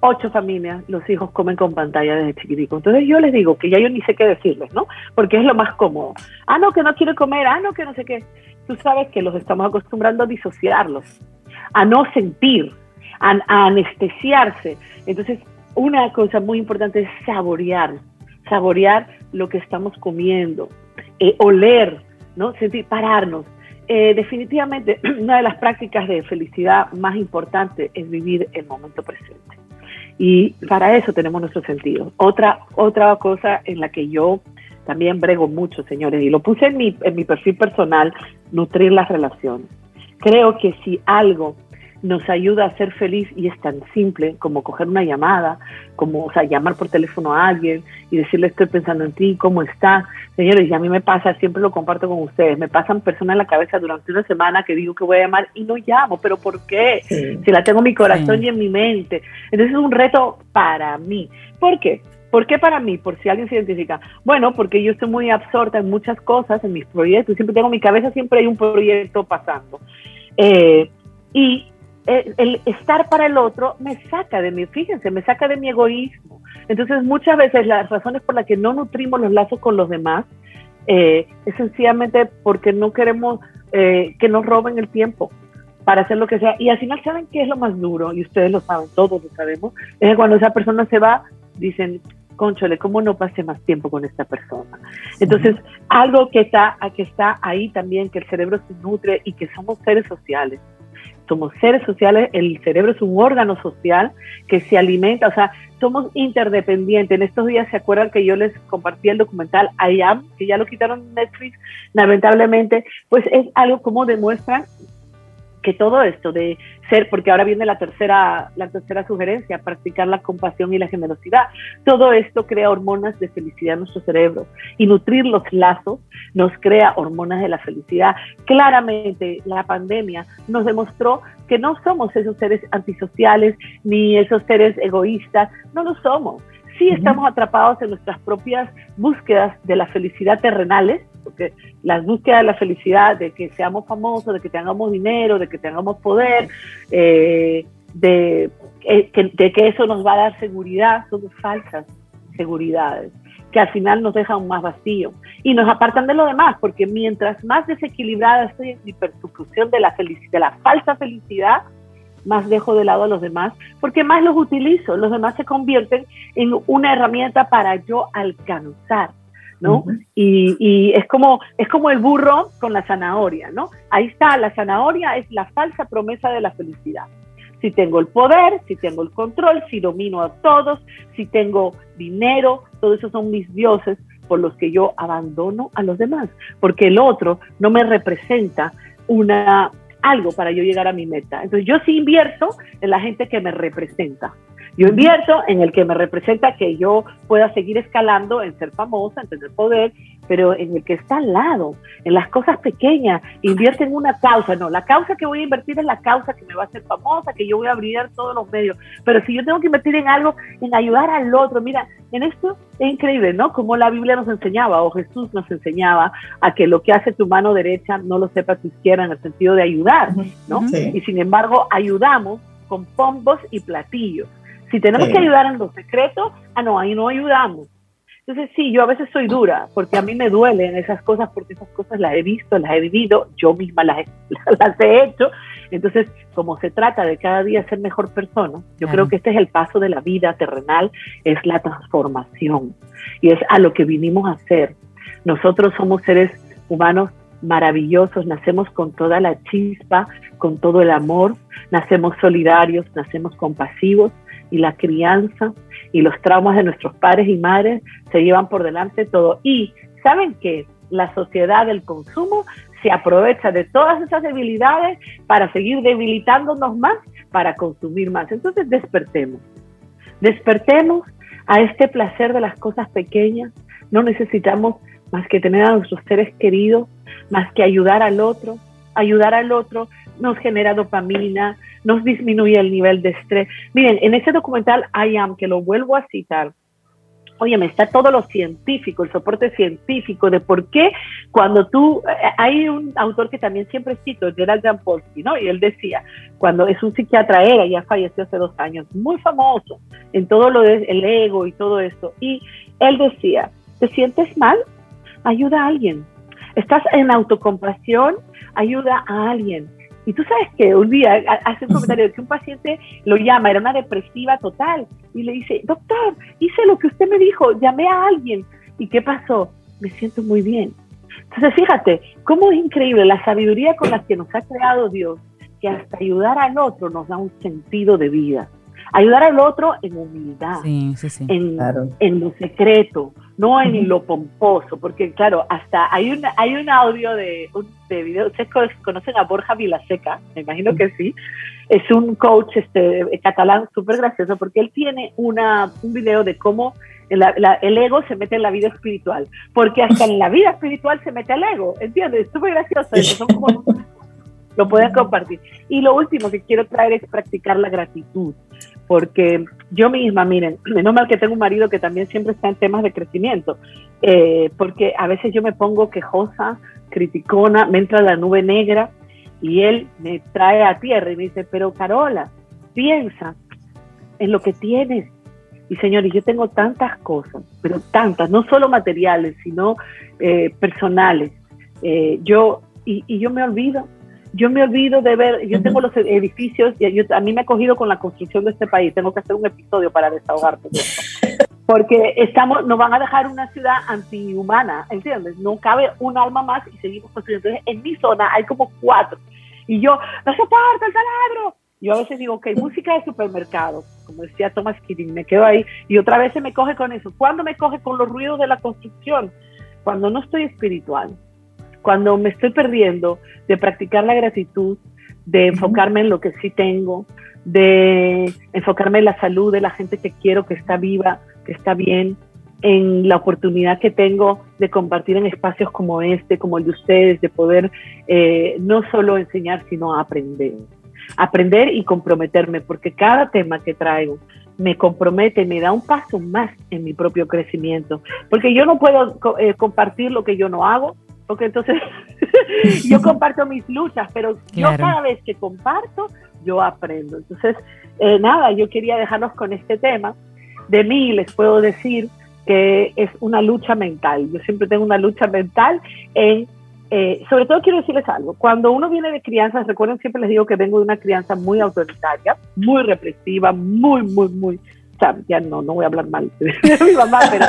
8 familias, los hijos comen con pantalla desde chiquitico. Entonces yo les digo que ya yo ni sé qué decirles, ¿no? Porque es lo más cómodo. Ah, no, que no quiere comer, ah, no, que no sé qué. Tú sabes que los estamos acostumbrando a disociarlos, a no sentir, a, anestesiarse. Entonces, una cosa muy importante es saborear, saborear lo que estamos comiendo, eh, oler, ¿no? Sentir, pararnos. Eh, definitivamente, una de las prácticas de felicidad más importantes es vivir el momento presente. Y para eso tenemos nuestro sentido. Otra, otra cosa en la que yo también brego mucho, señores, y lo puse en mi, en mi perfil personal, nutrir las relaciones. Creo que si algo nos ayuda a ser feliz y es tan simple como coger una llamada, como o sea, llamar por teléfono a alguien y decirle estoy pensando en ti, cómo está. Señores, y a mí me pasa, siempre lo comparto con ustedes, me pasan personas en la cabeza durante una semana que digo que voy a llamar y no llamo, pero ¿por qué? Si la tengo en mi corazón y en mi mente. Entonces es un reto para mí. ¿Por qué? ¿Por qué para mí? Por si alguien se identifica. Bueno, porque yo estoy muy absorta en muchas cosas, en mis proyectos, siempre tengo en mi cabeza, siempre hay un proyecto pasando. Eh, y el, estar para el otro me saca de mí, fíjense, me saca de mi egoísmo. Entonces muchas veces las razones por las que no nutrimos los lazos con los demás eh, es sencillamente porque no queremos eh, que nos roben el tiempo para hacer lo que sea. Y al final, ¿saben qué es lo más duro? Y ustedes lo saben, todos lo sabemos, es que cuando esa persona se va, dicen, conchole, ¿cómo no pase más tiempo con esta persona? Entonces, algo que está, que está ahí también, que el cerebro se nutre y que somos seres sociales somos seres sociales, el cerebro es un órgano social que se alimenta, o sea, somos interdependientes. En estos días se acuerdan que yo les compartí el documental I Am, que ya lo quitaron Netflix, lamentablemente, pues es algo como demuestra que todo esto de ser, porque ahora viene la tercera, la tercera sugerencia, practicar la compasión y la generosidad, todo esto crea hormonas de felicidad en nuestro cerebro y nutrir los lazos nos crea hormonas de la felicidad. Claramente la pandemia nos demostró que no somos esos seres antisociales ni esos seres egoístas, no lo somos. Sí estamos atrapados en nuestras propias búsquedas de la felicidad terrenales, porque las búsquedas de la felicidad, de que seamos famosos, de que tengamos dinero, de que tengamos poder, eh, de, eh, que, de que eso nos va a dar seguridad, son falsas seguridades que al final nos dejan más vacío. Y nos apartan de lo demás, porque mientras más desequilibrada estoy en mi persecución de la de la falsa felicidad, más dejo de lado a los demás, porque más los utilizo, los demás se convierten en una herramienta para yo alcanzar ¿no? y, es como es como el burro con la zanahoria, ¿no? Ahí está, la zanahoria es la falsa promesa de la felicidad. Si tengo el poder, si tengo el control, si domino a todos, si tengo dinero, todos esos son mis dioses por los que yo abandono a los demás, porque el otro no me representa una algo para yo llegar a mi meta. Entonces yo sí invierto en la gente que me representa. Yo invierto en el que me representa que yo pueda seguir escalando, en ser famosa, en tener poder, pero en el que está al lado, en las cosas pequeñas, invierte en una causa. No, la causa que voy a invertir es la causa que me va a hacer famosa, que yo voy a brillar todos los medios. Pero si yo tengo que invertir en algo, en ayudar al otro, mira, en esto es increíble, ¿no? Como la Biblia nos enseñaba, o Jesús nos enseñaba, a que lo que hace tu mano derecha no lo sepa tu izquierda en el sentido de ayudar, ¿no? Y sin embargo, ayudamos con pombos y platillos. Si tenemos que ayudar en los secretos, ah, no, ahí no ayudamos. Entonces, sí, yo a veces soy dura, porque a mí me duelen esas cosas, porque esas cosas las he visto, las he vivido, yo misma las he, las he hecho. Entonces, como se trata de cada día ser mejor persona, yo creo que este es el paso de la vida terrenal, es la transformación. Y es a lo que vinimos a hacer. Nosotros somos seres humanos maravillosos, nacemos con toda la chispa, con todo el amor, nacemos solidarios, nacemos compasivos, y la crianza y los traumas de nuestros padres y madres se llevan por delante todo. Y saben que la sociedad del consumo se aprovecha de todas esas debilidades para seguir debilitándonos más, para consumir más. Entonces despertemos, despertemos a este placer de las cosas pequeñas. No necesitamos más que tener a nuestros seres queridos, más que ayudar al otro. Ayudar al otro nos genera dopamina, nos disminuye el nivel de estrés. Miren, en ese documental I Am, que lo vuelvo a citar, oye, me está todo lo científico, el soporte científico de por qué cuando tú, eh, hay un autor que también siempre cito, Gerald Jampolsky, ¿no? Y él decía, cuando es un psiquiatra, era, ya falleció hace dos años, muy famoso en todo lo del el ego y todo esto, y él decía, ¿te sientes mal? Ayuda a alguien. Estás en autocompasión, ayuda a alguien y tú sabes que un día hace un comentario de que un paciente lo llama, era una depresiva total, y le dice, doctor, hice lo que usted me dijo, llamé a alguien. ¿Y qué pasó? Me siento muy bien. Entonces, fíjate, cómo es increíble la sabiduría con la que nos ha creado Dios, que hasta ayudar al otro nos da un sentido de vida. Ayudar al otro en humildad, En, lo secreto, no en lo pomposo, porque claro, hasta hay un, hay un audio de, de video, ustedes conocen a Borja Vilaseca, me imagino que sí, es un coach este, catalán súper gracioso porque él tiene una, un video de cómo el ego se mete en la vida espiritual, porque hasta en la vida espiritual se mete el ego, ¿entiendes? Es súper gracioso, eso, son como, lo pueden compartir. Y lo último que quiero traer es practicar la gratitud, porque yo misma, miren, menos mal que tengo un marido que también siempre está en temas de crecimiento, eh, porque a veces yo me pongo quejosa, criticona, me entra la nube negra y él me trae a tierra y me dice, pero Carola, piensa en lo que tienes, y señores, yo tengo tantas cosas, pero tantas, no solo materiales, sino eh, personales. Eh, yo, y, yo me olvido, yo me olvido de ver, yo tengo los edificios, y a mí me ha cogido con la construcción de este país, tengo que hacer un episodio para desahogarme Porque estamos, nos van a dejar una ciudad antihumana, ¿entiendes? No cabe un alma más y seguimos construyendo. Entonces, en mi zona hay como cuatro. Y yo, no soporto el taladro, yo a veces digo, ok, música de supermercado, como decía Thomas Keating, me quedo ahí y otra vez se me coge con eso. ¿Cuándo me coge con los ruidos de la construcción? Cuando no estoy espiritual, cuando me estoy perdiendo de practicar la gratitud, de enfocarme en lo que sí tengo, de enfocarme en la salud de la gente que quiero, que está viva, que está bien, en la oportunidad que tengo de compartir en espacios como este, como el de ustedes, de poder eh, no solo enseñar, sino aprender. Aprender y comprometerme, porque cada tema que traigo me compromete, me da un paso más en mi propio crecimiento, porque yo no puedo eh, compartir lo que yo no hago, porque entonces yo comparto mis luchas, pero yo cada vez que comparto, yo aprendo. Entonces, eh, nada, yo quería dejarlos con este tema. De mí les puedo decir que es una lucha mental. Yo siempre tengo una lucha mental en eh, sobre todo quiero decirles algo, cuando uno viene de crianza, recuerden siempre les digo que vengo de una crianza muy autoritaria, muy represiva, muy, muy, muy, o sea, ya no, no voy a hablar mal de mi mamá, pero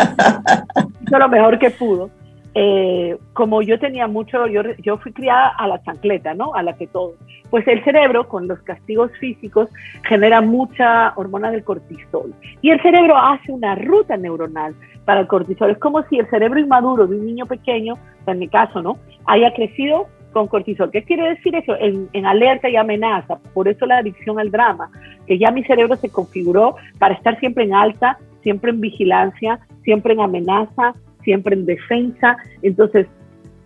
hizo lo mejor que pudo. Eh, como yo tenía mucho, yo, fui criada a la chancleta, ¿no? A la que todo. Pues el cerebro, con los castigos físicos, genera mucha hormona del cortisol. Y el cerebro hace una ruta neuronal para el cortisol. Es como si el cerebro inmaduro de un niño pequeño, en mi caso, ¿no? Haya crecido con cortisol. ¿Qué quiere decir eso? En, alerta y amenaza. Por eso la adicción al drama, que ya mi cerebro se configuró para estar siempre en alta, siempre en vigilancia, siempre en amenaza, siempre en defensa. Entonces,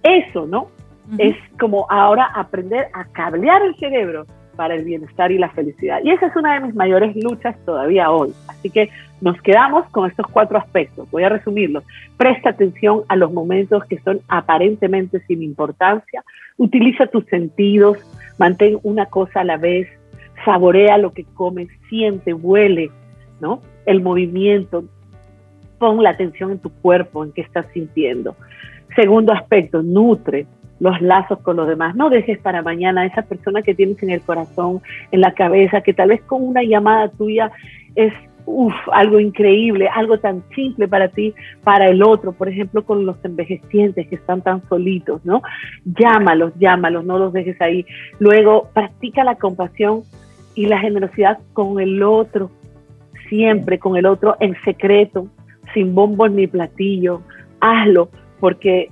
eso, ¿no? Es como ahora aprender a cablear el cerebro para el bienestar y la felicidad. Y esa es una de mis mayores luchas todavía hoy. Así que nos quedamos con estos cuatro aspectos. Voy a resumirlos. Presta atención a los momentos que son aparentemente sin importancia. Utiliza tus sentidos. Mantén una cosa a la vez. Saborea lo que comes. Siente, huele, ¿no? El movimiento. Pon la atención en tu cuerpo, en qué estás sintiendo. Segundo aspecto, nutre los lazos con los demás. No dejes para mañana a esa persona que tienes en el corazón, en la cabeza, que tal vez con una llamada tuya es algo increíble, algo tan simple para ti, para el otro, por ejemplo, con los envejecientes que están tan solitos, ¿no? Llámalos, llámalos, no los dejes ahí. Luego, practica la compasión y la generosidad con el otro, siempre con el otro en secreto, sin bombos ni platillo. Hazlo, porque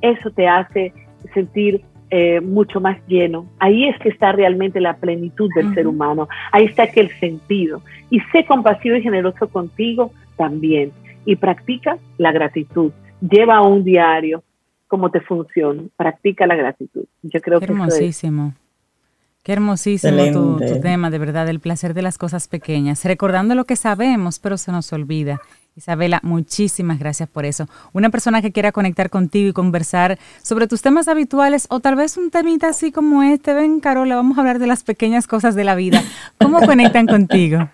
eso te hace sentir eh, mucho más lleno. Ahí es que está realmente la plenitud del ser humano. Ahí está aquel sentido. Y sé compasivo y generoso contigo también. Y practica la gratitud. Lleva un diario como te funciona. Practica la gratitud. Yo creo Qué que hermosísimo. Qué hermosísimo tu, tu, tema, de verdad, el placer de las cosas pequeñas, recordando lo que sabemos, pero se nos olvida. Isabela, muchísimas gracias por eso. Una persona que quiera conectar contigo y conversar sobre tus temas habituales o tal vez un temita así como este, ven Carola, vamos a hablar de las pequeñas cosas de la vida. ¿Cómo conectan contigo?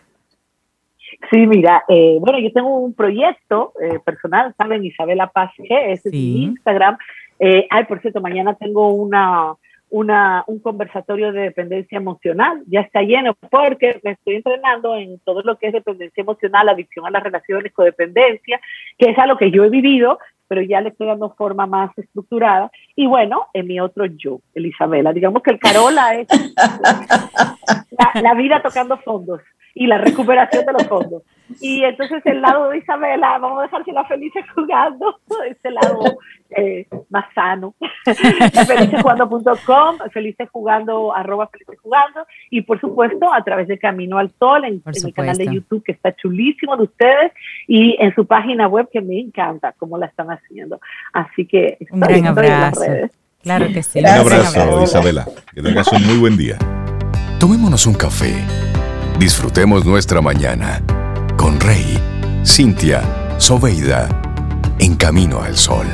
Sí, mira, eh, bueno, yo tengo un proyecto eh, personal, ¿saben? Isabela Paz G, ese es mi Instagram. Eh, ay, por cierto, mañana tengo una una, un conversatorio de dependencia emocional. Ya está lleno porque me estoy entrenando en todo lo que es dependencia emocional, adicción a las relaciones, codependencia, que es algo que yo he vivido pero ya le estoy dando forma más estructurada. Y bueno, en mi otro yo, Elisabela, digamos que el Carola es la vida tocando fondos y la recuperación de los fondos. Y entonces el lado de Isabela, vamos a dejar la felices jugando, ese lado eh, más sano. felicesjugando.com, felices jugando, arroba felices jugando, y por supuesto a través de Camino al Sol, en, el canal de YouTube que está chulísimo de ustedes, y en su página web que me encanta cómo la están haciendo. Así que un gran abrazo. Claro que sí. Un abrazo, Isabela. Que tengas un muy buen día. Tomémonos un café. Disfrutemos nuestra mañana con Rey, Cintia, Soveida, en camino al sol.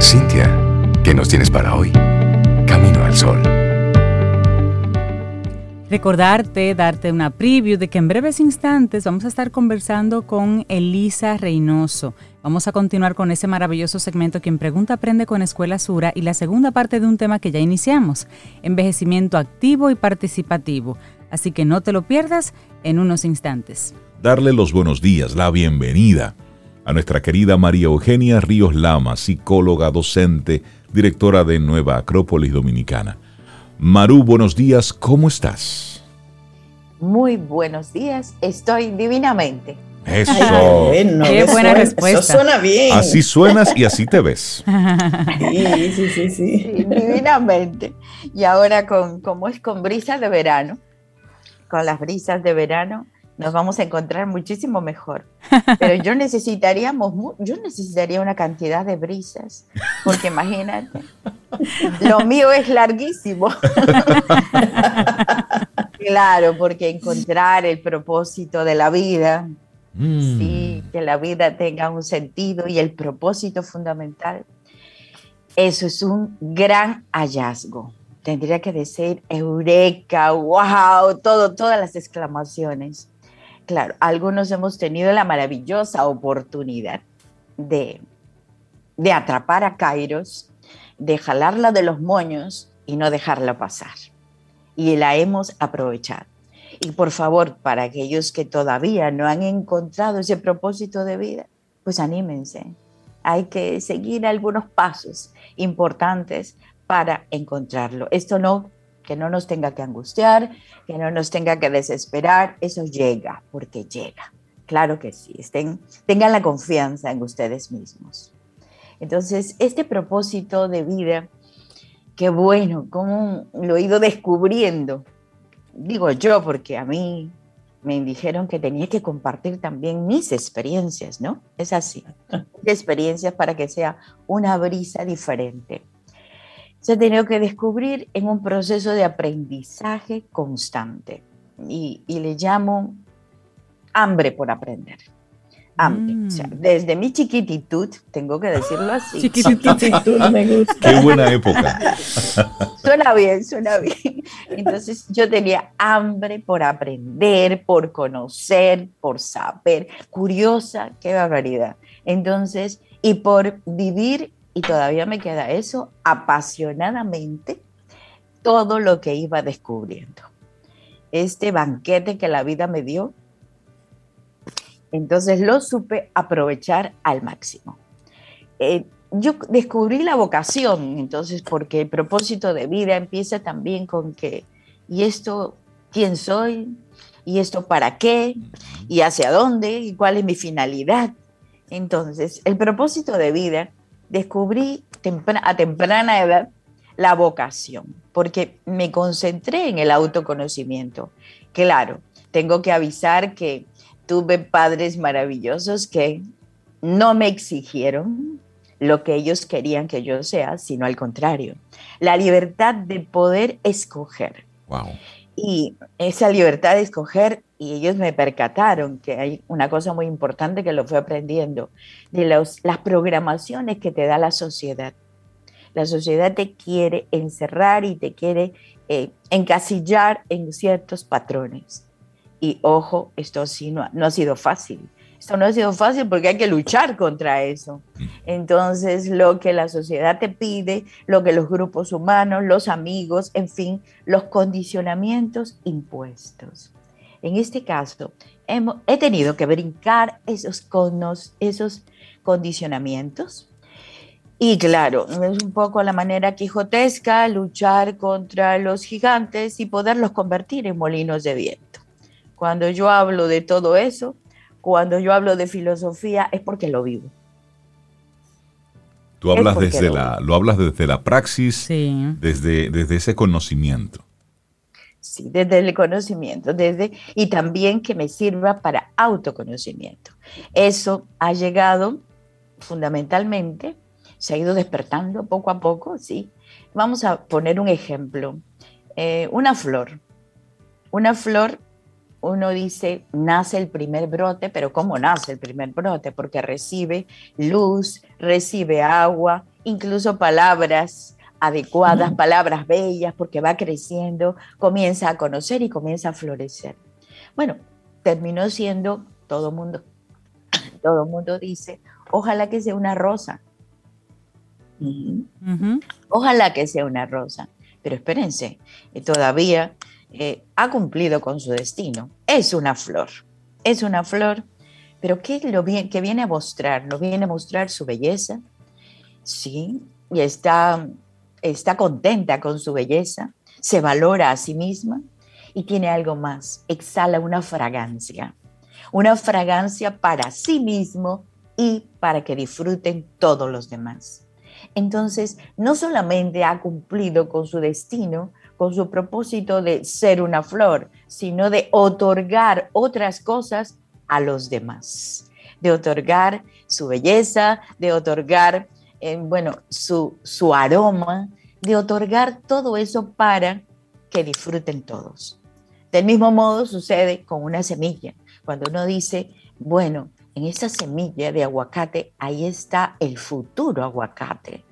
Cintia, ¿qué nos tienes para hoy? Camino al sol. Recordarte, darte una preview de que en breves instantes vamos a estar conversando con Elisa Reynoso. Vamos a continuar con ese maravilloso segmento Quien Pregunta Aprende con Escuela Sura y la segunda parte de un tema que ya iniciamos, envejecimiento activo y participativo. Así que no te lo pierdas en unos instantes. Darle los buenos días, la bienvenida a nuestra querida María Eugenia Ríos Lama, psicóloga, docente, directora de Nueva Acrópolis Dominicana. Maru, buenos días, ¿cómo estás? Muy buenos días, estoy divinamente. Eso. Qué buena respuesta. Eso suena bien. Así suenas y así te ves. sí, sí, sí, sí, Divinamente. Y ahora con, como es con brisas de verano, con las brisas de verano, nos vamos a encontrar muchísimo mejor. Pero yo necesitaríamos, yo necesitaría una cantidad de brisas, porque imagínate, lo mío es larguísimo. claro, porque encontrar el propósito de la vida, Mm. Sí, que la vida tenga un sentido y el propósito fundamental. Eso es un gran hallazgo. Tendría que decir eureka, wow, todo, todas las exclamaciones. Claro, algunos hemos tenido la maravillosa oportunidad de, de atrapar a Kairos, de jalarla de los moños y no dejarla pasar. Y la hemos aprovechado. Y por favor, para aquellos que todavía no han encontrado ese propósito de vida, pues anímense. Hay que seguir algunos pasos importantes para encontrarlo. Esto no, que no nos tenga que angustiar, que no nos tenga que desesperar, eso llega, porque llega. Claro que sí, tengan la confianza en ustedes mismos. Entonces, este propósito de vida, qué bueno, cómo lo he ido descubriendo digo yo, porque a mí me dijeron que tenía que compartir también mis experiencias, ¿no? Es así, experiencias para que sea una brisa diferente. Se ha tenido que descubrir en un proceso de aprendizaje constante y, y le llamo hambre por aprender hambre. Mm. desde mi chiquititud, tengo que decirlo así. Chiquititud me gusta. Qué buena época. suena bien, suena bien. Entonces yo tenía hambre por aprender, por conocer, por saber. Curiosa, qué barbaridad. Entonces, y por vivir, y todavía me queda eso, apasionadamente todo lo que iba descubriendo. Este banquete que la vida me dio entonces lo supe aprovechar al máximo. Eh, yo descubrí la vocación, entonces, porque el propósito de vida empieza también con que, ¿y esto quién soy? ¿Y esto para qué? ¿Y hacia dónde? ¿Y cuál es mi finalidad? Entonces, el propósito de vida, descubrí a temprana edad la vocación, porque me concentré en el autoconocimiento. Claro, tengo que avisar que tuve padres maravillosos que no me exigieron lo que ellos querían que yo sea, sino al contrario, la libertad de poder escoger. Y esa libertad de escoger, y ellos me percataron que hay una cosa muy importante que lo fui aprendiendo, de las programaciones que te da la sociedad. La sociedad te quiere encerrar y te quiere eh, encasillar en ciertos patrones. Y ojo, esto sí no, no ha sido fácil. Esto no ha sido fácil porque hay que luchar contra eso. Mm. Entonces, lo que la sociedad te pide, lo que los grupos humanos, los amigos, en fin, los condicionamientos impuestos. En este caso, he tenido que brincar esos, conos, esos condicionamientos. Y claro, es un poco la manera quijotesca luchar contra los gigantes y poderlos convertir en molinos de viento. Cuando yo hablo de todo eso, cuando yo hablo de filosofía, es porque lo vivo. Tú hablas desde la, lo hablas desde la praxis, desde, desde ese conocimiento. Sí, desde el conocimiento, desde y también que me sirva para autoconocimiento. Eso ha llegado fundamentalmente, se ha ido despertando poco a poco, sí. Vamos a poner un ejemplo. Eh, una flor. Una flor uno dice, nace el primer brote, pero ¿cómo nace el primer brote? Porque recibe luz, recibe agua, incluso palabras adecuadas, palabras bellas, porque va creciendo, comienza a conocer y comienza a florecer. Bueno, terminó siendo, todo mundo, todo mundo dice, ojalá que sea una rosa. Ojalá que sea una rosa. Pero espérense, eh, todavía eh, ha cumplido con su destino. Es una flor, es una flor, pero ¿qué lo que viene a mostrar? ¿No viene a mostrar su belleza? Sí, y está, está contenta con su belleza, se valora a sí misma y tiene algo más, exhala una fragancia, una fragancia para sí mismo y para que disfruten todos los demás. Entonces, no solamente ha cumplido con su destino, con su propósito de ser una flor, sino de otorgar otras cosas a los demás, de otorgar su belleza, de otorgar, eh, bueno, su, su aroma, de otorgar todo eso para que disfruten todos. Del mismo modo sucede con una semilla. Cuando uno dice, bueno, en esa semilla de aguacate, ahí está el futuro aguacate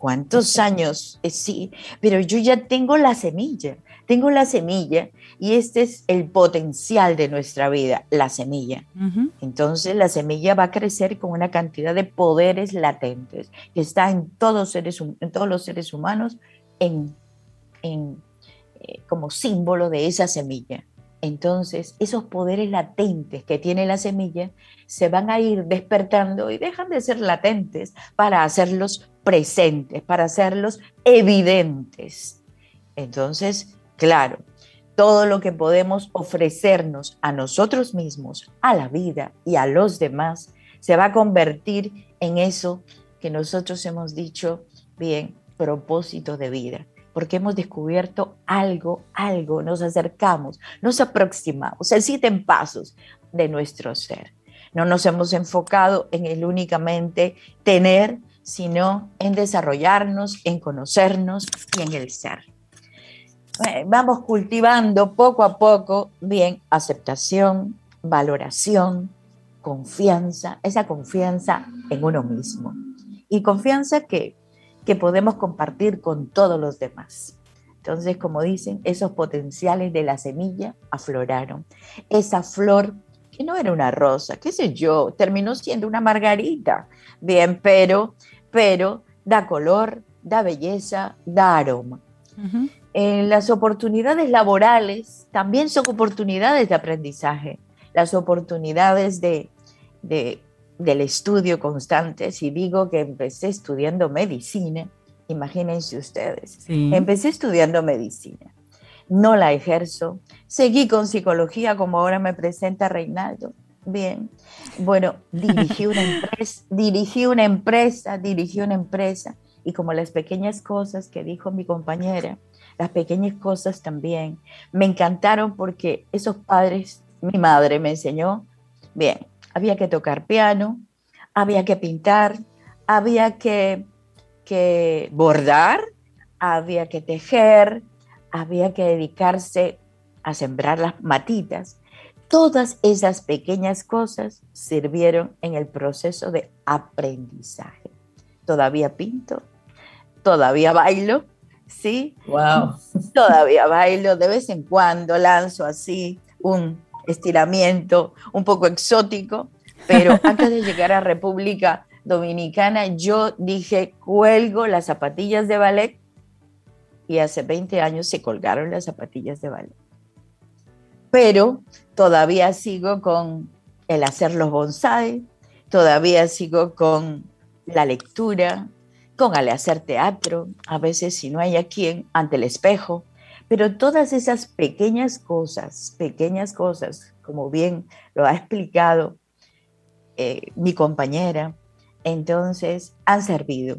cuántos años, eh, sí, pero yo ya tengo la semilla, tengo la semilla y este es el potencial de nuestra vida, la semilla. Entonces la semilla va a crecer con una cantidad de poderes latentes que está en todos, seres, en todos los seres humanos en, en eh, como símbolo de esa semilla. Entonces, esos poderes latentes que tiene la semilla se van a ir despertando y dejan de ser latentes para hacerlos presentes, para hacerlos evidentes. Entonces, claro, todo lo que podemos ofrecernos a nosotros mismos, a la vida y a los demás, se va a convertir en eso que nosotros hemos dicho, bien, propósito de vida porque hemos descubierto algo, algo, nos acercamos, nos aproximamos, siete pasos de nuestro ser. No nos hemos enfocado en el únicamente tener, sino en desarrollarnos, en conocernos y en el ser. Eh, vamos cultivando poco a poco, bien, aceptación, valoración, confianza, esa confianza en uno mismo. Y confianza que que podemos compartir con todos los demás. Entonces, como dicen, esos potenciales de la semilla afloraron. Esa flor, que no era una rosa, qué sé yo, terminó siendo una margarita. Bien, pero, pero da color, da belleza, da aroma. En las oportunidades laborales también son oportunidades de aprendizaje, las oportunidades de, de del estudio constante, si digo que empecé estudiando medicina, imagínense ustedes, empecé estudiando medicina, no la ejerzo, seguí con psicología como ahora me presenta Reinaldo. Bien, bueno, dirigí una empresa, dirigí una empresa, dirigí una empresa y como las pequeñas cosas que dijo mi compañera, las pequeñas cosas también. Me encantaron porque esos padres, mi madre me enseñó, bien, había que tocar piano, había que pintar, había que, bordar, había que tejer, había que dedicarse a sembrar las matitas. Todas esas pequeñas cosas sirvieron en el proceso de aprendizaje. Todavía pinto, todavía bailo, ¿sí? Wow. Todavía bailo, de vez en cuando lanzo así un estiramiento un poco exótico, pero antes de llegar a República Dominicana, yo dije, cuelgo las zapatillas de ballet y hace 20 años se colgaron las zapatillas de ballet. pero todavía sigo con el hacer los bonsai, todavía sigo con la lectura, con el hacer teatro, a veces si no hay a quien, ante el espejo, pero todas esas pequeñas cosas, pequeñas cosas, como bien lo ha explicado eh, mi compañera, entonces han servido.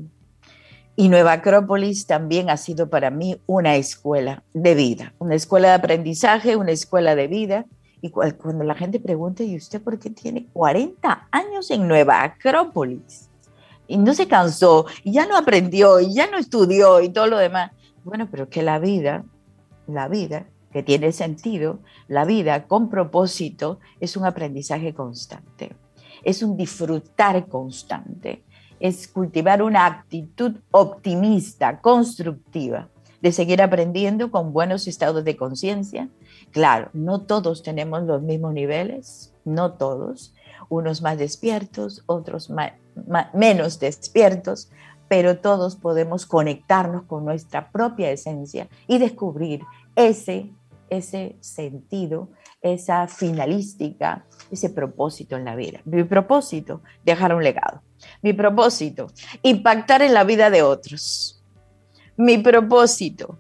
Y Nueva Acrópolis también ha sido para mí una escuela de vida, una escuela de aprendizaje, una escuela de vida. Y cuando la gente pregunta, ¿y usted por qué tiene 40 años en Nueva Acrópolis? Y no se cansó, y ya no aprendió, y ya no estudió, y todo lo demás. Bueno, pero que la vida la vida que tiene sentido, la vida con propósito, es un aprendizaje constante, es un disfrutar constante, es cultivar una actitud optimista, constructiva, de seguir aprendiendo con buenos estados de conciencia. Claro, no todos tenemos los mismos niveles, no todos, unos más despiertos, otros menos despiertos, pero todos podemos conectarnos con nuestra propia esencia y descubrir ese, ese sentido, esa finalística, ese propósito en la vida. Mi propósito, dejar un legado. Mi propósito, impactar en la vida de otros. Mi propósito,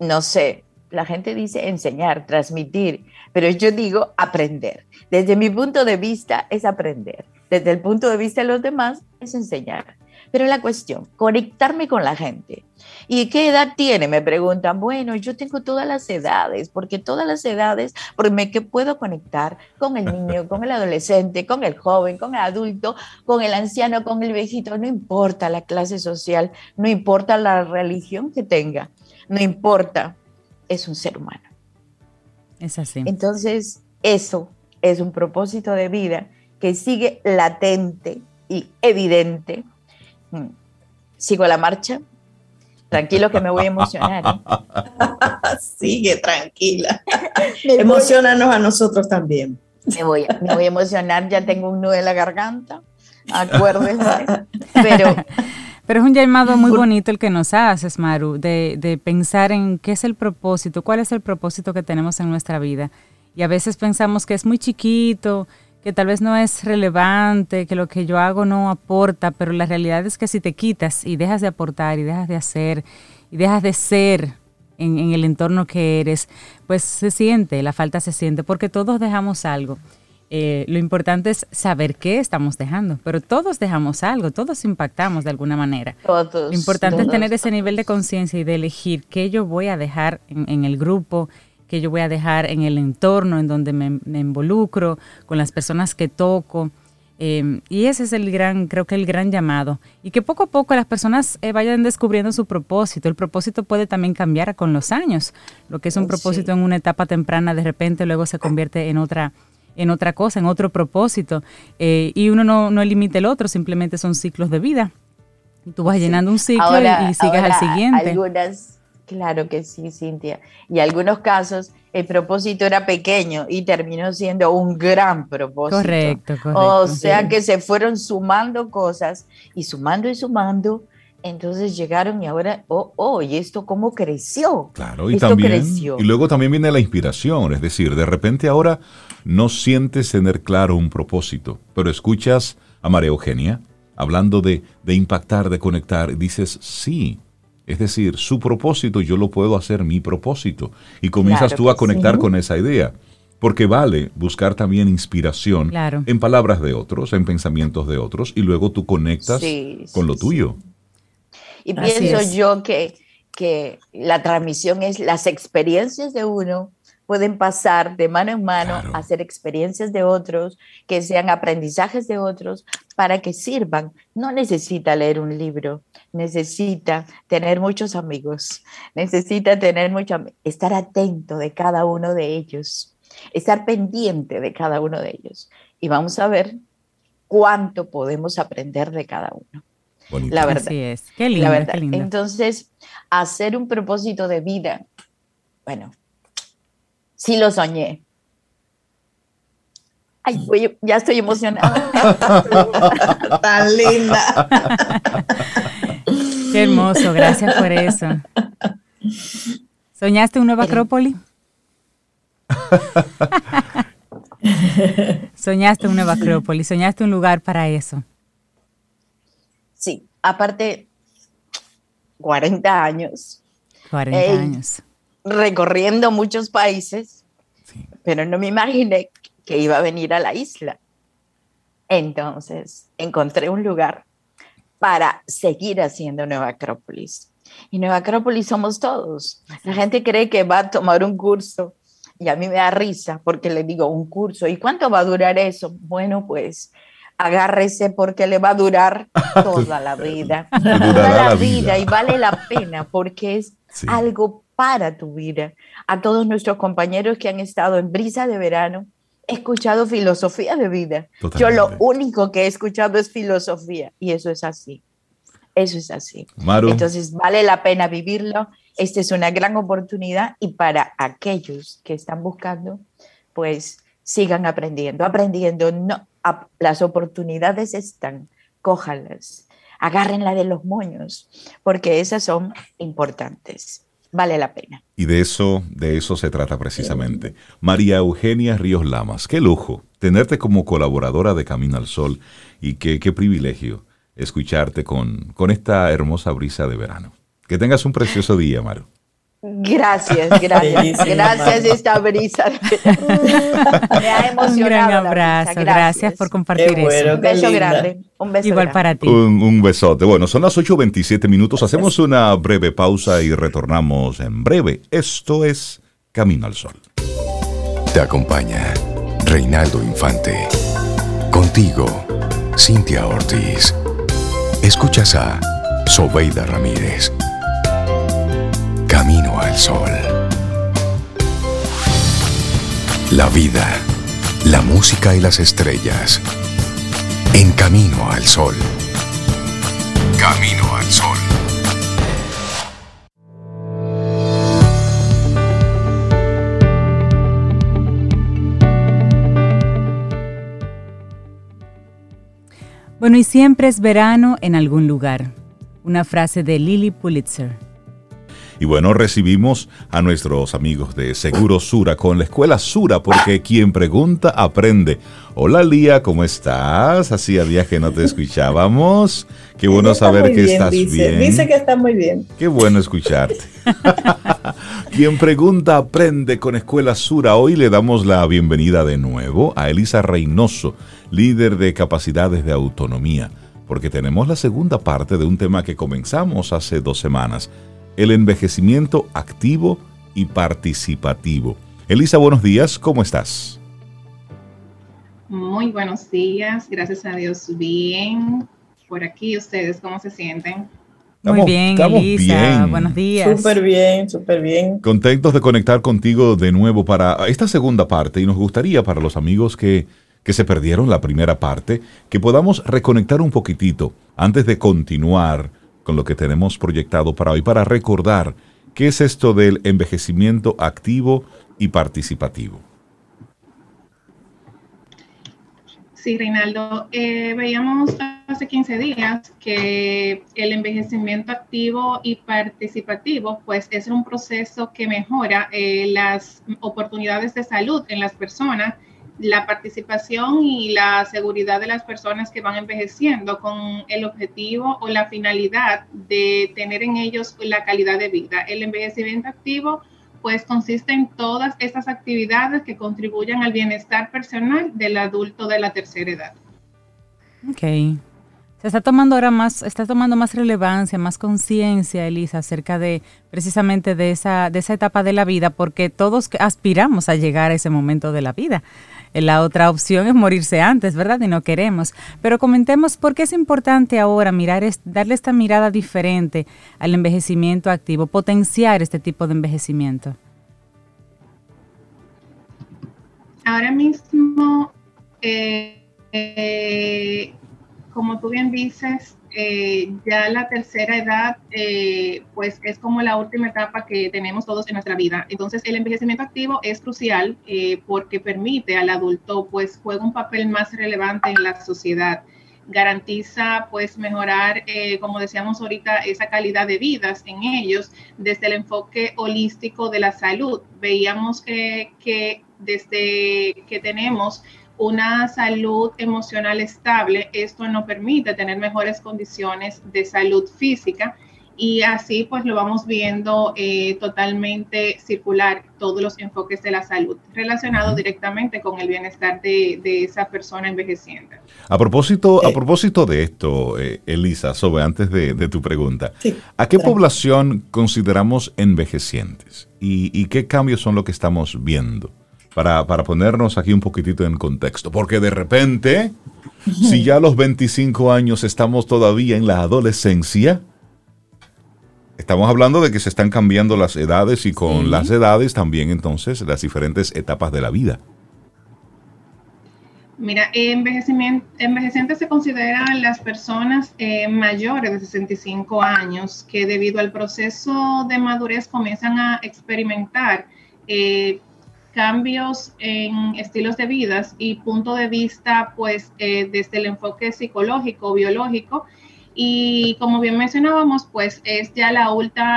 no sé, la gente dice enseñar, transmitir, pero yo digo aprender. Desde mi punto de vista es aprender. Desde el punto de vista de los demás es enseñar. Pero la cuestión, conectarme con la gente. ¿Y qué edad tiene? Me preguntan. Bueno, yo tengo todas las edades, porque todas las edades, porque me que puedo conectar con el niño, con el adolescente, con el joven, con el adulto, con el anciano, con el viejito, no importa la clase social, no importa la religión que tenga, no importa, es un ser humano. Es así. Entonces, eso es un propósito de vida que sigue latente y evidente. Sigo la marcha. Tranquilo que me voy a emocionar. ¿eh? Sigue tranquila. Emocionanos a nosotros también. Me voy, me voy a emocionar, ya tengo un nudo en la garganta. Acuérdense. Pero pero es un llamado muy bonito el que nos haces, Maru, de, de, pensar en qué es el propósito, cuál es el propósito que tenemos en nuestra vida. Y a veces pensamos que es muy chiquito, que tal vez no es relevante, que lo que yo hago no aporta, pero la realidad es que si te quitas y dejas de aportar y dejas de hacer y dejas de ser en, el entorno que eres, pues se siente, la falta se siente, porque todos dejamos algo. Eh, lo importante es saber qué estamos dejando, pero todos dejamos algo, todos impactamos de alguna manera. Todos, lo importante es tener ese nivel de conciencia y de elegir qué yo voy a dejar en, en el grupo, que yo voy a dejar en el entorno en donde me, involucro, con las personas que toco. Em, y ese es el gran, creo que el gran llamado. Y que poco a poco las personas eh, vayan descubriendo su propósito. El propósito puede también cambiar con los años. Lo que es un oh, propósito en una etapa temprana, de repente luego se convierte en otra, en otra cosa, en otro propósito. Eh, y uno no, no limita el otro, simplemente son ciclos de vida. Tú vas llenando un ciclo y, sigues al siguiente. Claro que sí, Cintia. Y en algunos casos el propósito era pequeño y terminó siendo un gran propósito. Correcto, correcto. O sea que se fueron sumando cosas y sumando y sumando. Entonces llegaron y ahora, oh, oh, ¿y esto cómo creció? Claro, y también. Y luego también viene la inspiración, es decir, de repente ahora no sientes tener claro un propósito, pero escuchas a María Eugenia hablando de, de impactar, de conectar, y dices, sí, es decir, su propósito yo lo puedo hacer mi propósito. Y comienzas tú a conectar con esa idea. Porque vale buscar también inspiración en palabras de otros, en pensamientos de otros, y luego tú conectas con lo tuyo. Y pienso yo que, que la transmisión es las experiencias de uno pueden pasar de mano en mano a hacer experiencias de otros, que sean aprendizajes de otros, para que sirvan. No necesita leer un libro, necesita tener muchos amigos, necesita tener mucho, estar atento de cada uno de ellos, estar pendiente de cada uno de ellos. Y vamos a ver cuánto podemos aprender de cada uno. La verdad. es. Qué lindo, la verdad. Entonces, hacer un propósito de vida, bueno, sí lo soñé. Ay, ya estoy emocionada. Tan linda. Qué hermoso, gracias por eso. ¿Soñaste un nuevo Acrópolis? soñaste una nueva Acrópolis, soñaste un lugar para eso. Sí, aparte, 40 años. 40 años. Recorriendo muchos países, pero no me imaginé que iba a venir a la isla. Entonces, encontré un lugar para seguir haciendo Nueva Acrópolis. Y Nueva Acrópolis somos todos. La gente cree que va a tomar un curso y a mí me da risa porque le digo un curso. ¿Y cuánto va a durar eso? Bueno, pues agárrese porque le va a durar toda la vida. toda la, vida. y vale la pena porque es algo para tu vida. A todos nuestros compañeros que han estado en brisa de verano, he escuchado filosofía de vida. Yo lo único que he escuchado es filosofía y eso es así. Eso es así. Entonces vale la pena vivirlo. Esta es una gran oportunidad y para aquellos que están buscando, pues sigan aprendiendo, aprendiendo. No, las oportunidades están, cójalas, agárrenla de los moños, porque esas son importantes vale la pena. Y de eso, de eso se trata precisamente. María Eugenia Ríos Lamas, qué lujo tenerte como colaboradora de Camino al Sol y qué, qué privilegio escucharte con, con esta hermosa brisa de verano. Que tengas un precioso día, Maru. Gracias, gracias. gracias esta brisa. Me ha emocionado. Un gran abrazo. Gracias. por compartir eso. Un beso grande. Un beso Igual para ti. Un, besote. Bueno, son las 8.27 minutos. Hacemos una breve pausa y retornamos en breve. Esto es Camino al Sol. Te acompaña Reinaldo Infante. Contigo, Cintia Ortiz. Escuchas a Sobeida Ramírez. Camino al Sol. La vida, la música y las estrellas. En Camino al Sol. Camino al Sol. Bueno, y siempre es verano en algún lugar. Una frase de Lily Pulitzer. Y bueno, recibimos a nuestros amigos de Seguro Sura con la escuela Sura, porque quien pregunta aprende. Hola Lía, ¿cómo estás? Hacía días que no te escuchábamos. Qué bueno saber que estás bien. Dice que está muy bien. Qué bueno escucharte. quien pregunta aprende con Escuela Sura. Hoy le damos la bienvenida de nuevo a Elisa Reynoso, líder de capacidades de autonomía, porque tenemos la segunda parte de un tema que comenzamos hace dos semanas el envejecimiento activo y participativo. Elisa, buenos días, ¿cómo estás? Muy buenos días, gracias a Dios, bien. Por aquí, ¿ustedes cómo se sienten? Muy bien, Elisa. Buenos días. Súper bien, súper bien. Contentos de conectar contigo de nuevo para esta segunda parte y nos gustaría para los amigos que, que se perdieron la primera parte, que podamos reconectar un poquitito antes de continuar con lo que tenemos proyectado para hoy, para recordar qué es esto del envejecimiento activo y participativo. Sí, Reinaldo, eh, veíamos hace 15 días que el envejecimiento activo y participativo pues es un proceso que mejora eh, las oportunidades de salud en las personas la participación y la seguridad de las personas que van envejeciendo con el objetivo o la finalidad de tener en ellos la calidad de vida. El envejecimiento activo pues consiste en todas estas actividades que contribuyan al bienestar personal del adulto de la tercera edad. Ok. Se está tomando ahora más, está tomando más relevancia, más conciencia, Elisa, acerca de precisamente de esa, de esa etapa de la vida, porque todos aspiramos a llegar a ese momento de la vida. La otra opción es morirse antes, ¿verdad? Y no queremos. Pero comentemos por qué es importante ahora mirar, darle esta mirada diferente al envejecimiento activo, potenciar este tipo de envejecimiento. Ahora mismo, eh, eh, como tú bien dices, eh, ya la tercera edad, eh, pues es como la última etapa que tenemos todos en nuestra vida. Entonces, el envejecimiento activo es crucial eh, porque permite al adulto, pues, juega un papel más relevante en la sociedad. garantiza pues mejorar, eh, como decíamos ahorita, esa calidad de vidas en ellos desde el enfoque holístico de la salud. Veíamos que desde que tenemos una salud emocional estable, esto nos permite tener mejores condiciones de salud física y así pues lo vamos viendo eh, totalmente circular todos los enfoques de la salud relacionados directamente con el bienestar de, esa persona envejeciente. A propósito, a propósito de esto, eh, Elisa, sobre antes de, tu pregunta, ¿a qué población consideramos envejecientes y, qué cambios son los que estamos viendo? Para, para ponernos aquí un poquitito en contexto, porque de repente, si ya a los 25 años estamos todavía en la adolescencia, Estamos hablando de que se están cambiando las edades y con las edades también entonces las diferentes etapas de la vida. Mira, envejecimiento, envejecientes se consideran las personas eh, mayores de 65 años que debido al proceso de madurez comienzan a experimentar eh, cambios en estilos de vida y punto de vista, pues eh, desde el enfoque psicológico, biológico, y como bien mencionábamos, pues es ya la,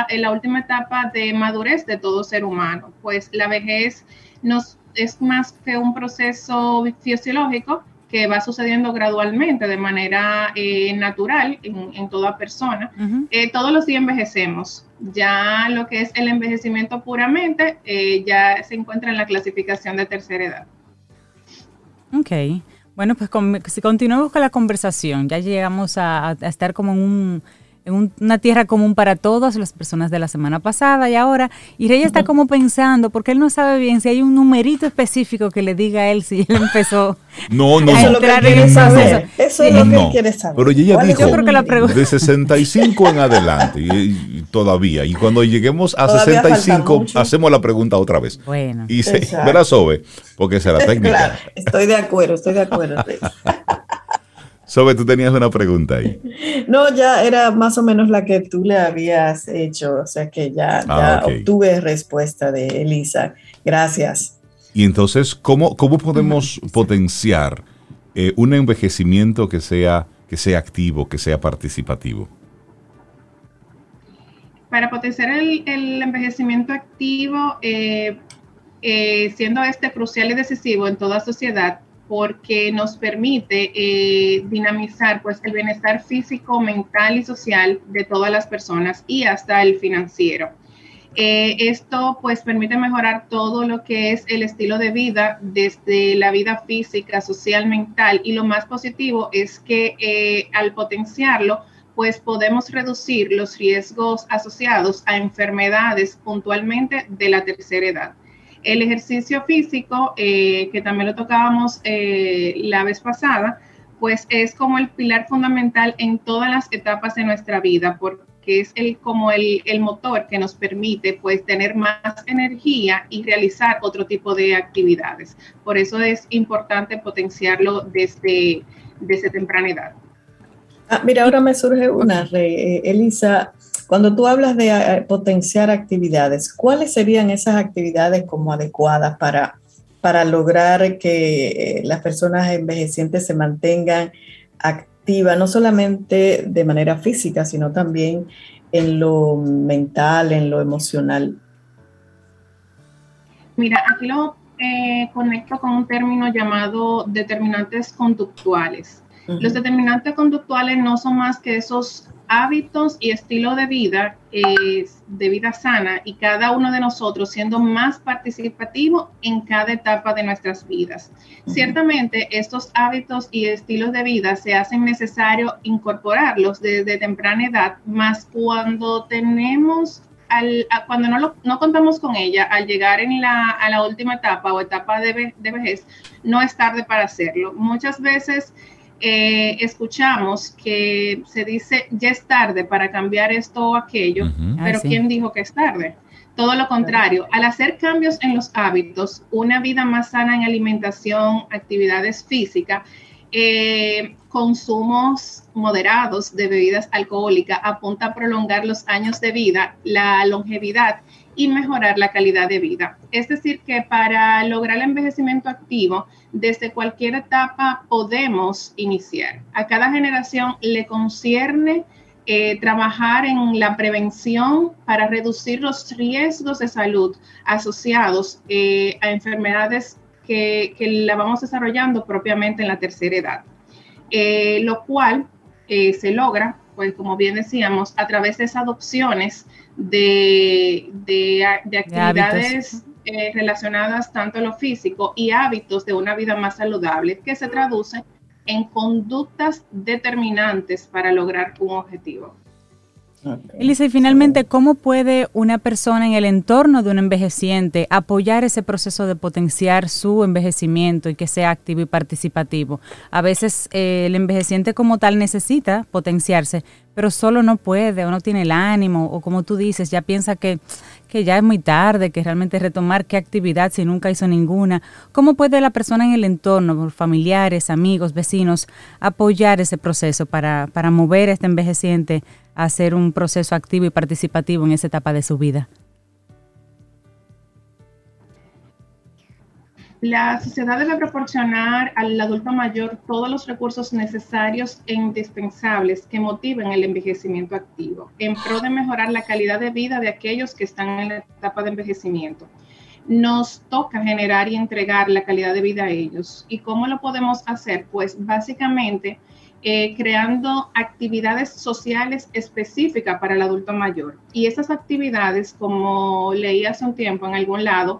la última etapa de madurez de todo ser humano. Pues la vejez nos, es más que un proceso fisiológico que va sucediendo gradualmente de manera eh, natural en, toda persona. Eh, todos los días envejecemos. Ya lo que es el envejecimiento puramente eh, ya se encuentra en la clasificación de tercera edad. Ok. Bueno, pues si continuamos con la conversación, ya llegamos a, a estar como en un en una tierra común para todas las personas de la semana pasada y ahora. Y Rey está como pensando, porque él no sabe bien si hay un numerito específico que le diga a él si él empezó no, no, a entrar en ese proceso. Eso es lo que él quiere saber. Pero ella dijo Yo creo que la de 65 en adelante y, todavía. Y cuando lleguemos a 65, hacemos la pregunta otra vez. Bueno. Y se, verá Sobe, porque esa es la técnica. Claro, estoy de acuerdo, estoy de acuerdo. Sobe, tú tenías una pregunta ahí. No, ya era más o menos la que tú le habías hecho, o sea que ya, ah, obtuve respuesta de Elisa. Gracias. Y entonces, ¿cómo, cómo podemos potenciar eh, un envejecimiento que sea, que sea activo, que sea participativo? Para potenciar el, envejecimiento activo, eh, eh, siendo este crucial y decisivo en toda sociedad, porque nos permite eh, dinamizar pues, el bienestar físico, mental y social de todas las personas y hasta el financiero. Eh, esto pues permite mejorar todo lo que es el estilo de vida desde la vida física, social, mental y lo más positivo es que eh, al potenciarlo pues podemos reducir los riesgos asociados a enfermedades puntualmente de la tercera edad. El ejercicio físico, eh, que también lo tocábamos eh, la vez pasada, pues es como el pilar fundamental en todas las etapas de nuestra vida, porque es el, como el, motor que nos permite pues tener más energía y realizar otro tipo de actividades. Por eso es importante potenciarlo desde, desde temprana edad. Ah, mira, ahora me surge una, eh, Elisa, cuando tú hablas de eh, potenciar actividades, ¿cuáles serían esas actividades como adecuadas para, para lograr que eh, las personas envejecientes se mantengan activas, no solamente de manera física, sino también en lo mental, en lo emocional? Mira, aquí lo eh, conecto con un término llamado determinantes conductuales. Los determinantes conductuales no son más que esos hábitos y estilo de vida, de vida sana, y cada uno de nosotros siendo más participativo en cada etapa de nuestras vidas. Ciertamente, estos hábitos y estilos de vida se hacen necesario incorporarlos desde temprana edad, más cuando tenemos al, cuando no, no, contamos con ella, al llegar en la, a la última etapa o etapa de, de, vejez, no es tarde para hacerlo. Muchas veces eh, escuchamos que se dice ya es tarde para cambiar esto o aquello, pero ¿quién dijo que es tarde? Todo lo contrario, al hacer cambios en los hábitos, una vida más sana en alimentación, actividades físicas, eh, consumos moderados de bebidas alcohólicas apunta a prolongar los años de vida, la longevidad y mejorar la calidad de vida. Es decir, que para lograr el envejecimiento activo, desde cualquier etapa podemos iniciar. A cada generación le concierne eh, trabajar en la prevención para reducir los riesgos de salud asociados eh, a enfermedades que, la vamos desarrollando propiamente en la tercera edad, eh, lo cual se logra, pues como bien decíamos, a través de esas adopciones de, de, actividades eh, relacionadas tanto a lo físico y hábitos de una vida más saludable que se traducen en conductas determinantes para lograr un objetivo. Elisa, y finalmente, ¿cómo puede una persona en el entorno de un envejeciente apoyar ese proceso de potenciar su envejecimiento y que sea activo y participativo? A veces eh, el envejeciente como tal necesita potenciarse, pero solo no puede o no tiene el ánimo o como tú dices, ya piensa que, que ya es muy tarde, que realmente retomar qué actividad si nunca hizo ninguna. ¿Cómo puede la persona en el entorno, familiares, amigos, vecinos, apoyar ese proceso para, para mover a este envejeciente hacer un proceso activo y participativo en esa etapa de su vida? La sociedad debe proporcionar al adulto mayor todos los recursos necesarios e indispensables que motiven el envejecimiento activo, en pro de mejorar la calidad de vida de aquellos que están en la etapa de envejecimiento. Nos toca generar y entregar la calidad de vida a ellos. ¿Y cómo lo podemos hacer? Pues básicamente eh, creando actividades sociales específicas para el adulto mayor. Y esas actividades, como leí hace un tiempo en algún lado,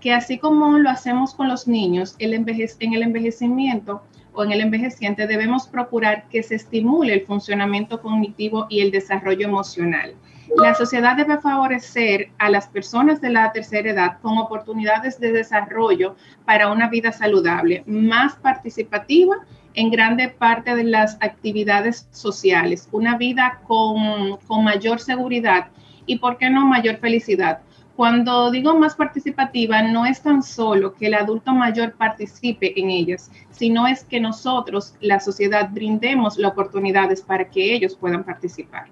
que así como lo hacemos con los niños, el en el envejecimiento o en el envejeciente debemos procurar que se estimule el funcionamiento cognitivo y el desarrollo emocional. La sociedad debe favorecer a las personas de la tercera edad con oportunidades de desarrollo para una vida saludable, más participativa en grande parte de las actividades sociales, una vida con, mayor seguridad y, ¿por qué no, mayor felicidad? Cuando digo más participativa, no es tan solo que el adulto mayor participe en ellas, sino es que nosotros, la sociedad, brindemos las oportunidades para que ellos puedan participar.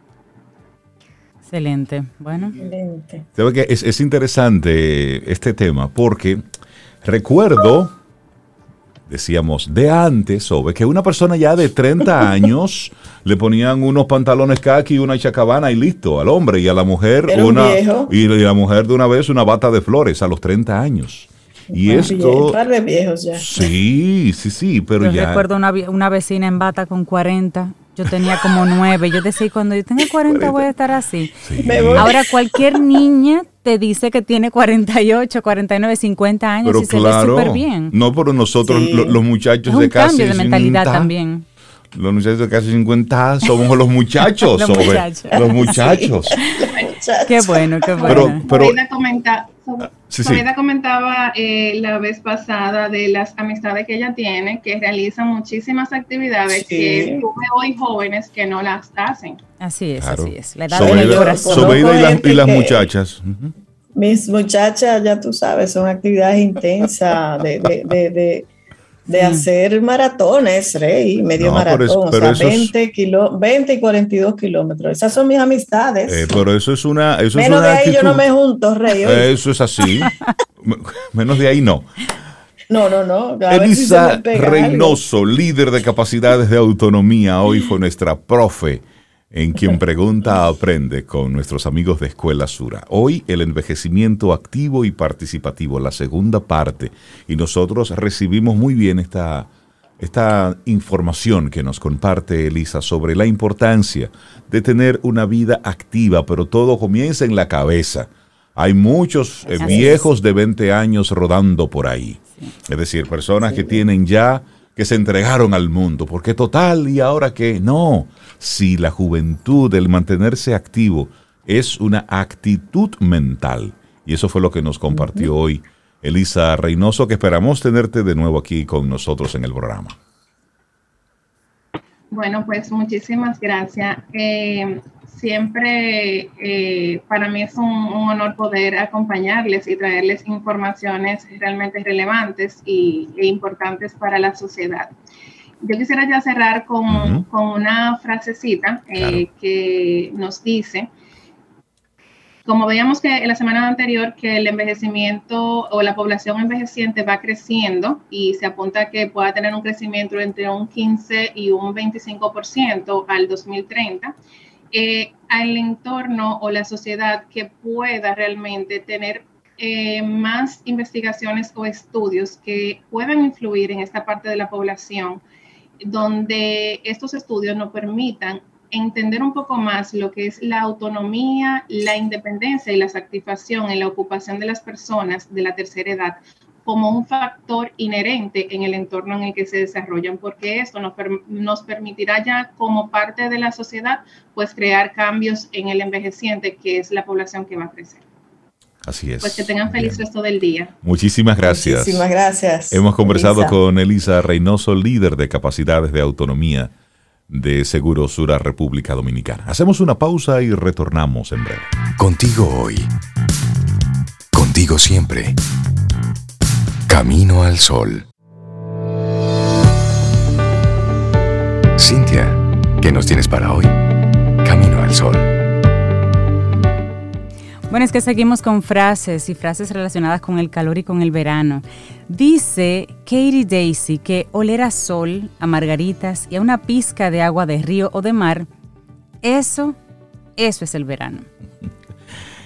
Excelente. Bueno. Excelente. que es, es interesante este tema porque recuerdo decíamos de antes, sobre que una persona ya de 30 años le ponían unos pantalones khaki y una chacabana y listo al hombre y a la mujer una y la mujer de una vez una bata de flores a los 30 años. Y esto. Un par de viejos ya. Sí, sí, sí, pero yo recuerdo una, una vecina en bata con 40 yo tenía como nueve. Yo decía, cuando yo tenga 40 voy a estar así. Ahora cualquier niña te dice que tiene 48, 49, 50 años y se ve súper bien. No, pero nosotros, los, muchachos de casi cambio de mentalidad también. Los muchachos de casi 50 somos los muchachos. los, muchachos. los muchachos. Qué bueno, qué bueno. Pero, pero, comentaba eh, la vez pasada de las amistades que ella tiene, que realizan muchísimas actividades que tuve hoy jóvenes que no las hacen. Así es, así es. La edad del corazón. y, las, muchachas. Mis muchachas, ya tú sabes, son actividades intensas de, de, de de hacer maratones, Rey, medio maratón, o sea, 20, 20 y 42 kilómetros. Esas son mis amistades. Eh, pero eso es una. Eso Menos de ahí yo no me junto, Rey. Eso es así. Menos de ahí no. No, no, no. Elisa Reynoso, líder de capacidades de autonomía, hoy fue nuestra profe en quien pregunta aprende con nuestros amigos de Escuela Sura. Hoy el envejecimiento activo y participativo, la segunda parte, y nosotros recibimos muy bien esta, esta información que nos comparte Elisa sobre la importancia de tener una vida activa, pero todo comienza en la cabeza. Hay muchos eh, viejos de 20 años rodando por ahí. Es decir, personas que tienen ya, que se entregaron al mundo, porque total, y ahora que no si la juventud, el mantenerse activo, es una actitud mental. Y eso fue lo que nos compartió hoy Elisa Reynoso, que esperamos tenerte de nuevo aquí con nosotros en el programa. Bueno, pues muchísimas gracias. Eh, siempre eh, para mí es un, honor poder acompañarles y traerles informaciones realmente relevantes y, e importantes para la sociedad. Yo quisiera ya cerrar con, una frasecita eh, que nos dice como veíamos que en la semana anterior que el envejecimiento o la población envejeciente va creciendo y se apunta que pueda tener un crecimiento entre un 15 y un 25% al 2030, eh, al entorno o la sociedad que pueda realmente tener eh, más investigaciones o estudios que puedan influir en esta parte de la población, donde estos estudios nos permitan entender un poco más lo que es la autonomía, la independencia y la satisfacción en la ocupación de las personas de la tercera edad como un factor inherente en el entorno en el que se desarrollan, porque esto nos, nos, permitirá ya como parte de la sociedad, pues crear cambios en el envejeciente, que es la población que va a crecer. Así es. Pues que tengan feliz resto del día. Muchísimas gracias. Muchísimas gracias. Hemos conversado con Elisa Reynoso, líder de capacidades de autonomía de Seguro Sura República Dominicana. Hacemos una pausa y retornamos en breve. Contigo hoy. Contigo siempre. Camino al sol. Cintia, ¿qué nos tienes para hoy? Camino al sol. Bueno, es que seguimos con frases y frases relacionadas con el calor y con el verano. Dice Katie Daisy que oler a sol, a margaritas y a una pizca de agua de río o de mar, eso, eso es el verano.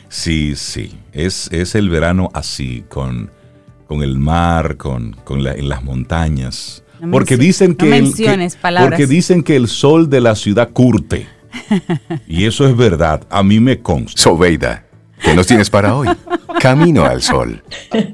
Sí, sí, es, es el verano así, con, con el mar, con, con en las montañas. porque dicen que, el, porque dicen que el sol de la ciudad curte. y eso es verdad, a mí me consta. Sobeida. ¿Qué nos tienes para hoy? Camino al sol.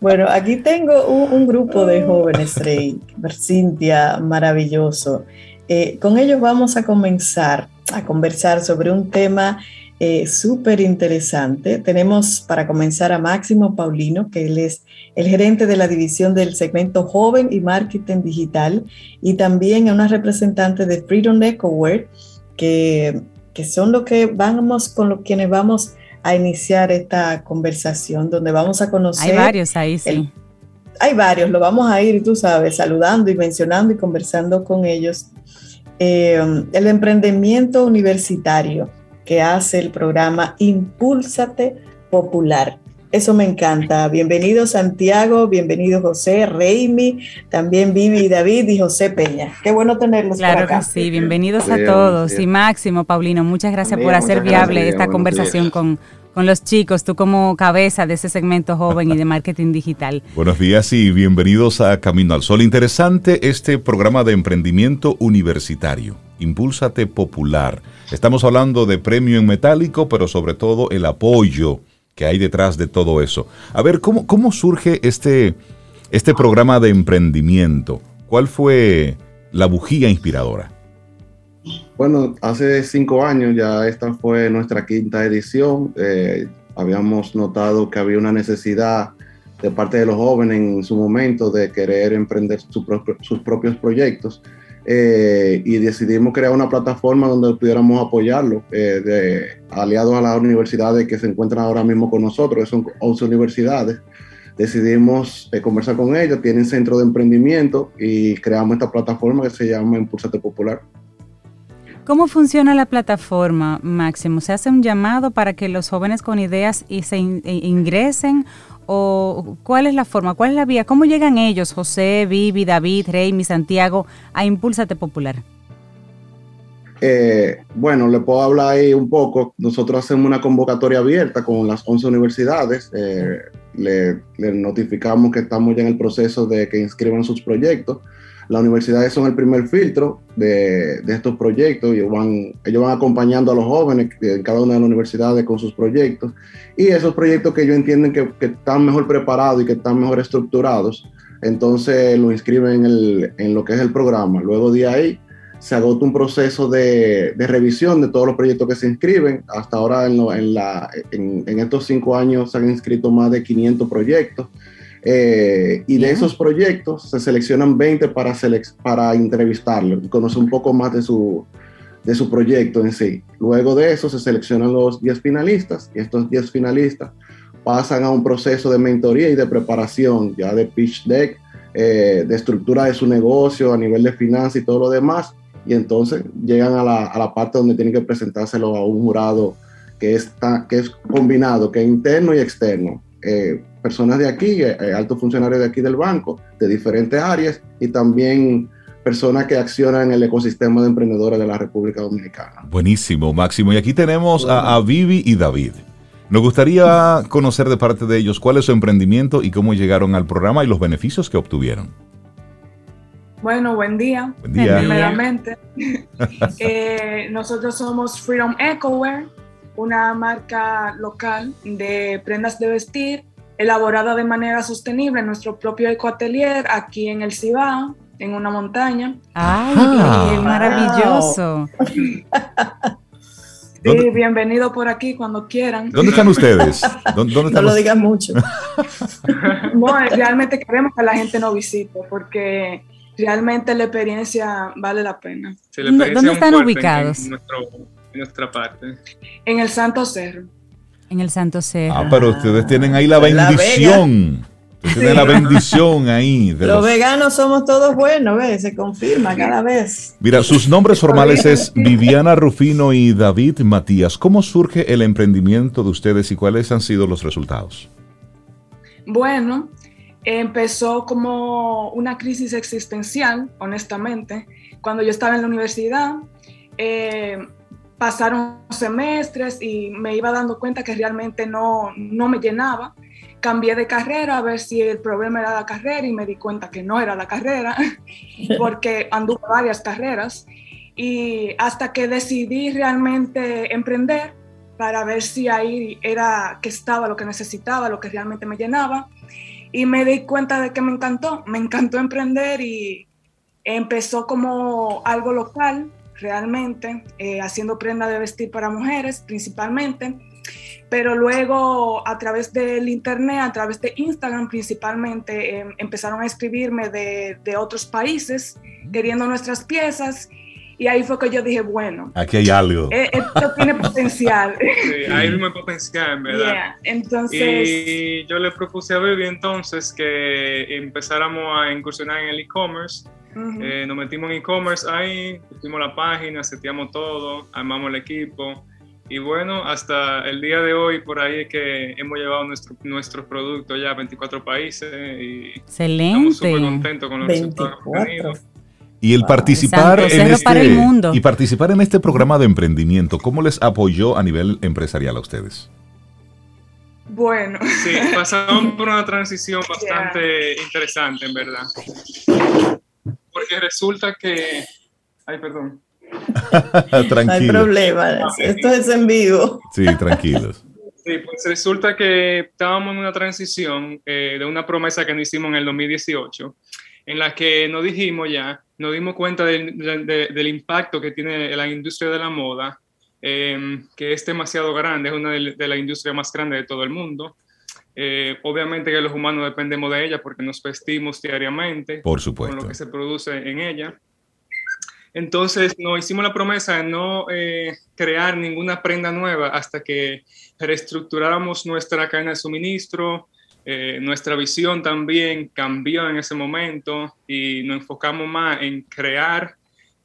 Bueno, aquí tengo un, grupo de jóvenes, Rey, Cintia, maravilloso. Eh, con ellos vamos a comenzar a conversar sobre un tema eh, súper interesante. Tenemos para comenzar a Máximo Paulino, que él es el gerente de la división del segmento joven y marketing digital, y también a una representante de Freedom EcoWare, que que son lo que vamos con los quienes vamos a iniciar esta conversación, donde vamos a conocer. Hay varios ahí, sí. hay varios, lo vamos a ir, tú sabes, saludando y mencionando y conversando con ellos. Eh, el emprendimiento universitario que hace el programa Impúlsate Popular. Eso me encanta. Bienvenido Santiago, bienvenido José, Reimi, también Vivi y David y José Peña. Qué bueno tenerlos claro acá. que sí, bienvenidos a todos. Y Máximo, Paulino, muchas gracias por hacer viable esta conversación con, con los chicos, tú como cabeza de ese segmento joven y de marketing digital. Buenos días y bienvenidos a Camino al Sol. Interesante este programa de emprendimiento universitario. Impúlsate Popular. Estamos hablando de premio en metálico, pero sobre todo el apoyo que hay detrás de todo eso. A ver, ¿cómo, cómo surge este, este programa de emprendimiento? ¿Cuál fue la bujía inspiradora? Bueno, hace cinco años ya esta fue nuestra quinta edición. Eh, habíamos notado que había una necesidad de parte de los jóvenes en su momento de querer emprender sus propios proyectos. Eh, y decidimos crear una plataforma donde pudiéramos apoyarlo, eh, de, aliados a las universidades que se encuentran ahora mismo con nosotros, son 11 universidades. Decidimos eh, conversar con ellos, tienen centro de emprendimiento y creamos esta plataforma que se llama Impulsate Popular. ¿Cómo funciona la plataforma, Máximo? ¿Se hace un llamado para que los jóvenes con ideas y se ingresen o cuál es la forma, cuál es la vía? ¿Cómo llegan ellos, José, Vivi, David, Rey, Santiago, a Impúlsate Popular? Eh, bueno, le puedo hablar ahí un poco. Nosotros hacemos una convocatoria abierta con las 11 universidades. Eh, le, le, notificamos que estamos ya en el proceso de que inscriban sus proyectos. Las universidades son el primer filtro de, estos proyectos. Ellos van, ellos van acompañando a los jóvenes en cada una de las universidades con sus proyectos. Y esos proyectos que ellos entienden que, están mejor preparados y que están mejor estructurados, entonces lo inscriben en, lo que es el programa. Luego de ahí se agota un proceso de, revisión de todos los proyectos que se inscriben. Hasta ahora en, en, estos cinco años se han inscrito más de 500 proyectos. Eh, y de esos proyectos se seleccionan 20 para, selec para entrevistarlo, conocer un poco más de su, de su proyecto en sí. Luego de eso se seleccionan los 10 finalistas y estos 10 finalistas pasan a un proceso de mentoría y de preparación ya de pitch deck, eh, de estructura de su negocio a nivel de finanzas y todo lo demás. Y entonces llegan a la, a la parte donde tienen que presentárselo a un jurado que, está, que es combinado, que es interno y externo. Eh, personas de aquí, eh, altos funcionarios de aquí del banco, de diferentes áreas, y también personas que accionan en el ecosistema de emprendedores de la República Dominicana. Buenísimo, Máximo. Y aquí tenemos a, a Vivi y David. Nos gustaría conocer de parte de ellos cuál es su emprendimiento y cómo llegaron al programa y los beneficios que obtuvieron. Bueno, buen día. Buen día. Primeramente, eh, nosotros somos Freedom Ecowear, una marca local de prendas de vestir elaborada de manera sostenible en nuestro propio ecoatelier aquí en el Cibao, en una montaña. ¡Ay, qué maravilloso! Sí, bienvenido por aquí cuando quieran. ¿Dónde están ustedes? ¿Dónde, dónde No lo digas mucho. No, realmente queremos que la gente nos visite porque realmente la experiencia vale la pena. Sí, la ¿Dónde- experiencia están ubicados? En, nuestro- en nuestra parte. En el Santo Cerro. En el Santo Cerro. Ah, pero ustedes tienen ahí la La bendición. Ustedes tienen la bendición ahí. de Los los- veganos somos todos buenos, ¿ves? Se confirma cada vez. Mira, sus nombres formales es Viviana Rufino y David Matías. ¿Cómo surge el emprendimiento de ustedes y cuáles han sido los resultados? Bueno, empezó como una crisis existencial, honestamente. Cuando yo estaba en la universidad, eh, pasaron semestres y me iba dando cuenta que realmente no, no me llenaba. Cambié de carrera a ver si el problema era la carrera y me di cuenta que no era la carrera, porque anduve varias carreras. Y hasta que decidí realmente emprender para ver si ahí era que estaba lo que necesitaba, lo que realmente me llenaba. Y me di cuenta de que me encantó, me encantó emprender y empezó como algo local, realmente, eh, haciendo prenda de vestir para mujeres principalmente, pero luego a través del internet, a través de Instagram principalmente, eh, empezaron a escribirme de, de otros países queriendo nuestras piezas y ahí fue que yo dije, bueno, Aquí hay algo. eh, esto tiene potencial. Sí, ahí mismo hay potencial, en verdad. Yeah, Entonces, Y yo le propuse a Baby entonces que empezáramos a incursionar en el e-commerce. Ujú. Eh, nos metimos en e-commerce ahí, pusimos la página, seteamos todo, armamos el equipo. Y bueno, hasta el día de hoy, por ahí es que hemos llevado nuestro, nuestros productos ya a 24 países y estamos súper Excelente. contentos con los resultados que hemos 24. tenido. Y el participar Santo en para el este mundo. y participar en este programa de emprendimiento, ¿cómo les apoyó a nivel empresarial a ustedes? bueno, Sí, pasamos por una transición bastante interesante, en verdad. Porque resulta que... Ay, perdón. No hay Tranquilo. problema. Esto es en vivo. Sí, tranquilos. Sí, pues resulta que estábamos en una transición eh, de una promesa que nos hicimos en el 2018, en la que nos dijimos ya, nos dimos cuenta del, de- del impacto que tiene la industria de la moda, eh, que es demasiado grande, es una de, de las industrias más grandes de todo el mundo. Eh, obviamente que los humanos dependemos de ella porque nos vestimos diariamente Por con supuesto. lo que se produce en ella. Entonces nos hicimos la promesa de no eh, crear ninguna prenda nueva hasta que reestructuráramos nuestra cadena de suministro, eh, nuestra visión también cambió en ese momento y nos enfocamos más en crear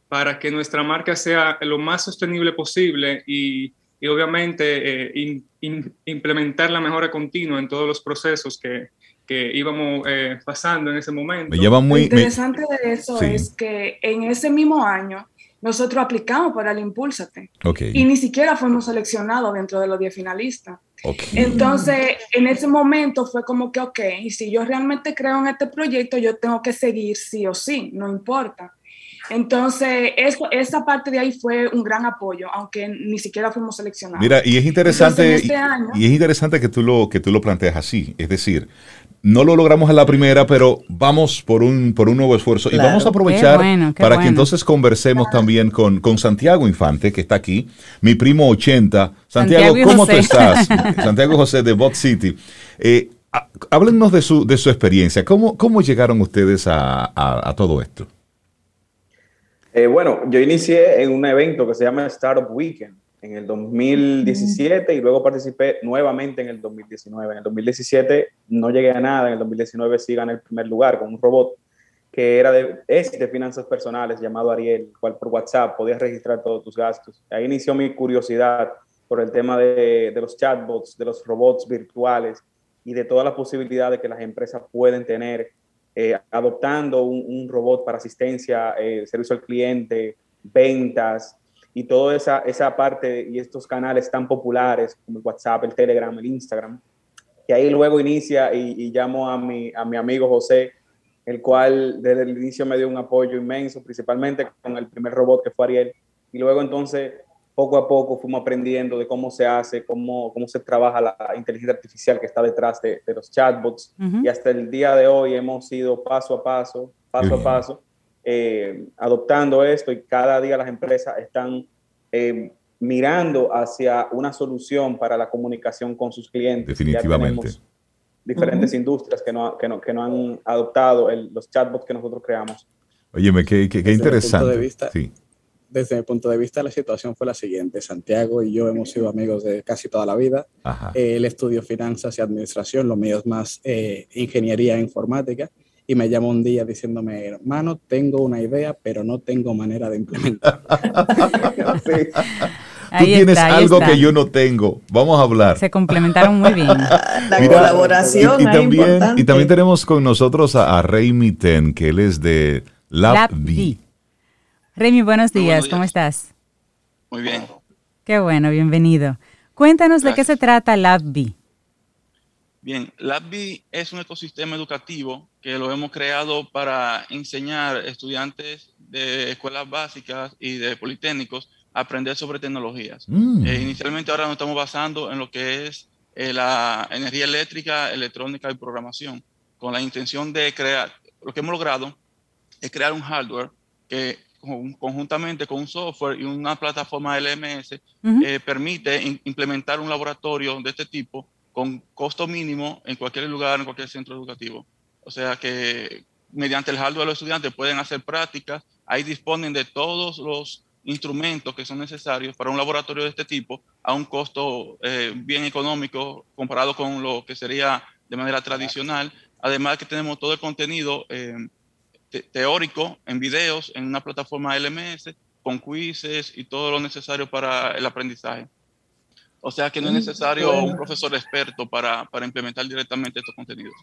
para que nuestra marca sea lo más sostenible posible y, y obviamente eh, in- in- implementar la mejora continua en todos los procesos que, que íbamos eh, pasando en ese momento. Me lleva lo me- interesante de eso Sí. es que en ese mismo año nosotros aplicamos para el Impúlsate ok, y ni siquiera fuimos seleccionados dentro de los 10 finalistas. Entonces, en ese momento fue como que, ok, y si yo realmente creo en este proyecto, yo tengo que seguir sí o sí, no importa. Entonces, eso, esa parte de ahí fue un gran apoyo, aunque ni siquiera fuimos seleccionados. Mira, y es interesante, Entonces, en este año- y es interesante que tú lo que tú lo planteas así, es decir, no lo logramos a la primera, pero vamos por un por un nuevo esfuerzo y vamos a aprovechar Qué bueno, qué para que entonces conversemos también con, con Santiago Infante que está aquí, mi primo 80. Santiago, ¿cómo José. tú estás? Santiago José de Bot City. Eh, há- háblennos de su de su experiencia. ¿Cómo cómo llegaron ustedes a, a- a todo esto? Eh, bueno, yo inicié en un evento que se llama Startup Weekend en el 2017 y luego participé nuevamente en el 2019. En el 2017 no llegué a nada, en el 2019 sí gané el primer lugar con un robot que era de, es de finanzas personales llamado Ariel, el cual por WhatsApp podías registrar todos tus gastos. Ahí inició mi curiosidad por el tema de, de, los chatbots, de los robots virtuales y de todas las posibilidades que las empresas pueden tener eh, adoptando un, robot para asistencia, eh, servicio al cliente, ventas y toda esa, esa parte y estos canales tan populares como el WhatsApp, el Telegram, el Instagram, que ahí luego inicia y, y llamo a mi, a mi amigo José, el cual desde el inicio me dio un apoyo inmenso, principalmente con el primer robot que fue Ariel, y luego entonces poco a poco fuimos aprendiendo de cómo se hace, cómo, cómo se trabaja la inteligencia artificial que está detrás de, de los chatbots. Y hasta el día de hoy hemos ido paso a paso, paso a paso, eh, adoptando esto y cada día las empresas están eh, mirando hacia una solución para la comunicación con sus clientes. Definitivamente. diferentes industrias que no, que, no, que no han adoptado los chatbots que nosotros creamos. Óyeme, qué, qué, qué interesante. De vista, sí desde mi punto de vista, la situación fue la siguiente. Santiago y yo hemos sido amigos de casi toda la vida. él estudió finanzas y administración, lo mío es más eh, ingeniería e informática. Y me llamó un día diciéndome, hermano, tengo una idea, pero no tengo manera de implementarla. Tú tienes algo que yo no tengo. Vamos a hablar. Se complementaron muy bien. la colaboración. Y, también, y también tenemos con nosotros a, Rey Miten, que él es de LabV. Remy, buenos días, ¿cómo estás? Muy bien. Qué bueno, bienvenido. Cuéntanos de qué se trata LabB. Bien, LabB es un ecosistema educativo que lo hemos creado para enseñar estudiantes de escuelas básicas y de politécnicos a aprender sobre tecnologías. Mm. Eh, inicialmente ahora nos estamos basando en lo que es eh, la energía eléctrica, electrónica y programación, con la intención de crear, lo que hemos logrado es crear un hardware que conjuntamente con un software y una plataforma LMS, eh, permite implementar un laboratorio de este tipo con costo mínimo en cualquier lugar, en cualquier centro educativo. O sea que mediante el hardware los estudiantes pueden hacer prácticas, ahí disponen de todos los instrumentos que son necesarios para un laboratorio de este tipo a un costo eh, bien económico comparado con lo que sería de manera tradicional. Además que tenemos todo el contenido eh, teórico en videos en una plataforma LMS con quizzes y todo lo necesario para el aprendizaje. O sea que no es mm, necesario un profesor experto para, para implementar directamente estos contenidos.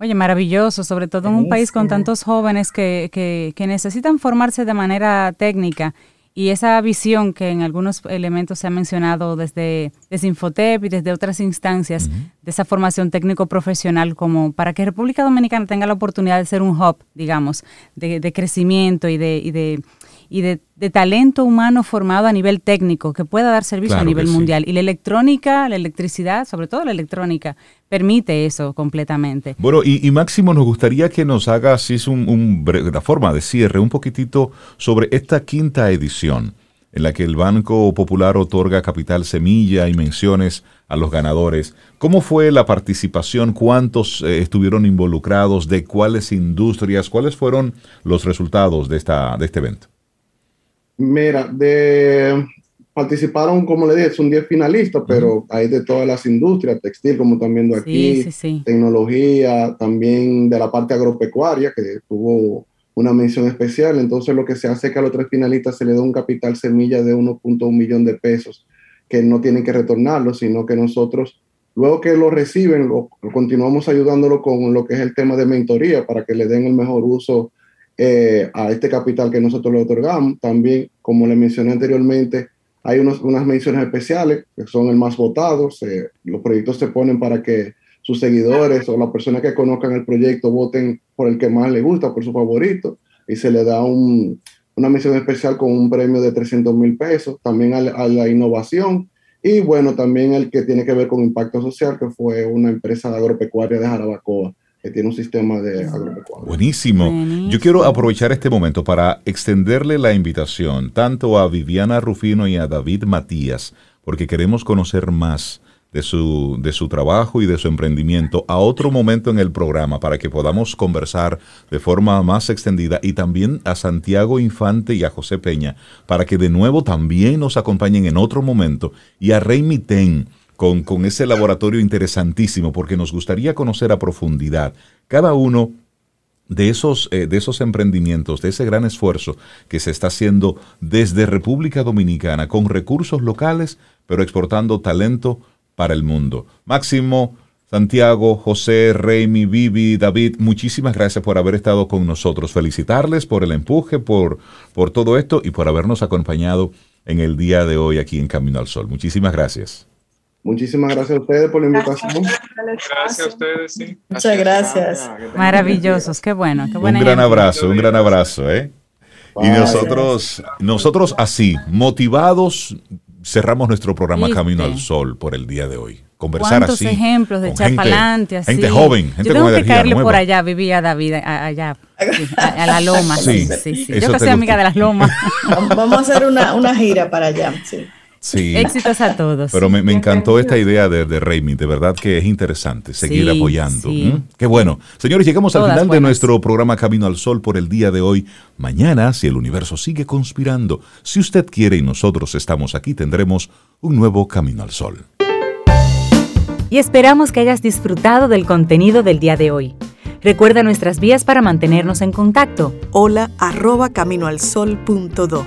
Oye, maravilloso, sobre todo en un país con tantos jóvenes que, que, que necesitan formarse de manera técnica y esa visión que en algunos elementos se ha mencionado desde, desde Infotep y desde otras instancias, de esa formación técnico-profesional, como para que República Dominicana tenga la oportunidad de ser un hub, digamos, de, de crecimiento y de, y de y de, talento humano formado a nivel técnico que pueda dar servicio a nivel mundial. Y la electrónica, la electricidad, sobre todo la electrónica, permite eso completamente. Bueno, y, Máximo, nos gustaría que nos haga, así es un, una forma de cierre, un poquitito sobre esta quinta edición en la que el Banco Popular otorga capital semilla y menciones a los ganadores. ¿Cómo fue la participación? ¿Cuántos eh, estuvieron involucrados? ¿De cuáles industrias? ¿Cuáles fueron los resultados de, esta, de este evento? Mira, de participaron, como le dije, son 10 finalistas, pero hay de todas las industrias, textil, como también de aquí, tecnología, también de la parte agropecuaria, que tuvo una mención especial. Entonces, lo que se hace es que a los tres finalistas se le da un capital semilla de 1.1 millón de pesos, que no tienen que retornarlo, sino que nosotros, luego que lo reciben, lo, continuamos ayudándolo con lo que es el tema de mentoría para que le den el mejor uso eh, a este capital que nosotros le otorgamos. También, como le mencioné anteriormente, hay unos, unas menciones especiales que son el más votados. los proyectos se ponen para que sus seguidores o las personas que conozcan el proyecto voten por el que más les gusta, por su favorito, y se le da un, una mención especial con un premio de 300 mil pesos, también a la, innovación, y bueno, también el que tiene que ver con impacto social, que fue una empresa agropecuaria de Jarabacoa que tiene un sistema de agropecuario. Buenísimo. Yo quiero aprovechar este momento para extenderle la invitación tanto a Viviana Rufino y a David Matías, porque queremos conocer más de su, de su trabajo y de su emprendimiento a otro momento en el programa para que podamos conversar de forma más extendida y también a Santiago Infante y a José Peña para que de nuevo también nos acompañen en otro momento y a Rey Mitén con, ese laboratorio interesantísimo, porque nos gustaría conocer a profundidad cada uno de esos, eh, de esos emprendimientos, de ese gran esfuerzo que se está haciendo desde República Dominicana con recursos locales, pero exportando talento para el mundo. Máximo, Santiago, José, Reimi, Vivi, David, muchísimas gracias por haber estado con nosotros. Felicitarles por el empuje, por, por todo esto y por habernos acompañado en el día de hoy aquí en Camino al Sol. Muchísimas gracias. Muchísimas gracias a ustedes por la invitación. Gracias a ustedes, sí. Muchas gracias. Maravillosos, qué bueno. Qué un gran abrazo, un gran abrazo, ¿eh? Y nosotros, nosotros así, motivados, cerramos nuestro programa Camino al Sol por el día de hoy. Conversar ¿Cuántos así. ejemplos de echar adelante así? Gente joven, gente Yo tengo con que caerle nueva. por allá, vivía David, a- allá, a, a la loma. Sí, Sí, sí, Yo que soy amiga de las lomas. Vamos a hacer una, una gira para allá. Sí. Sí. Éxitos a todos. Pero me, me encantó esta idea de, de Raimi, de verdad que es interesante seguir Sí, apoyando. sí. ¿Mm? Qué bueno. Señores, llegamos al final de nuestro programa Camino al Sol por el día de hoy. Mañana, si el universo sigue conspirando, si usted quiere y nosotros estamos aquí, tendremos un nuevo Camino al Sol. y esperamos que hayas disfrutado del contenido del día de hoy. Recuerda nuestras vías para mantenernos en contacto. Hola arroba caminoalsol.do.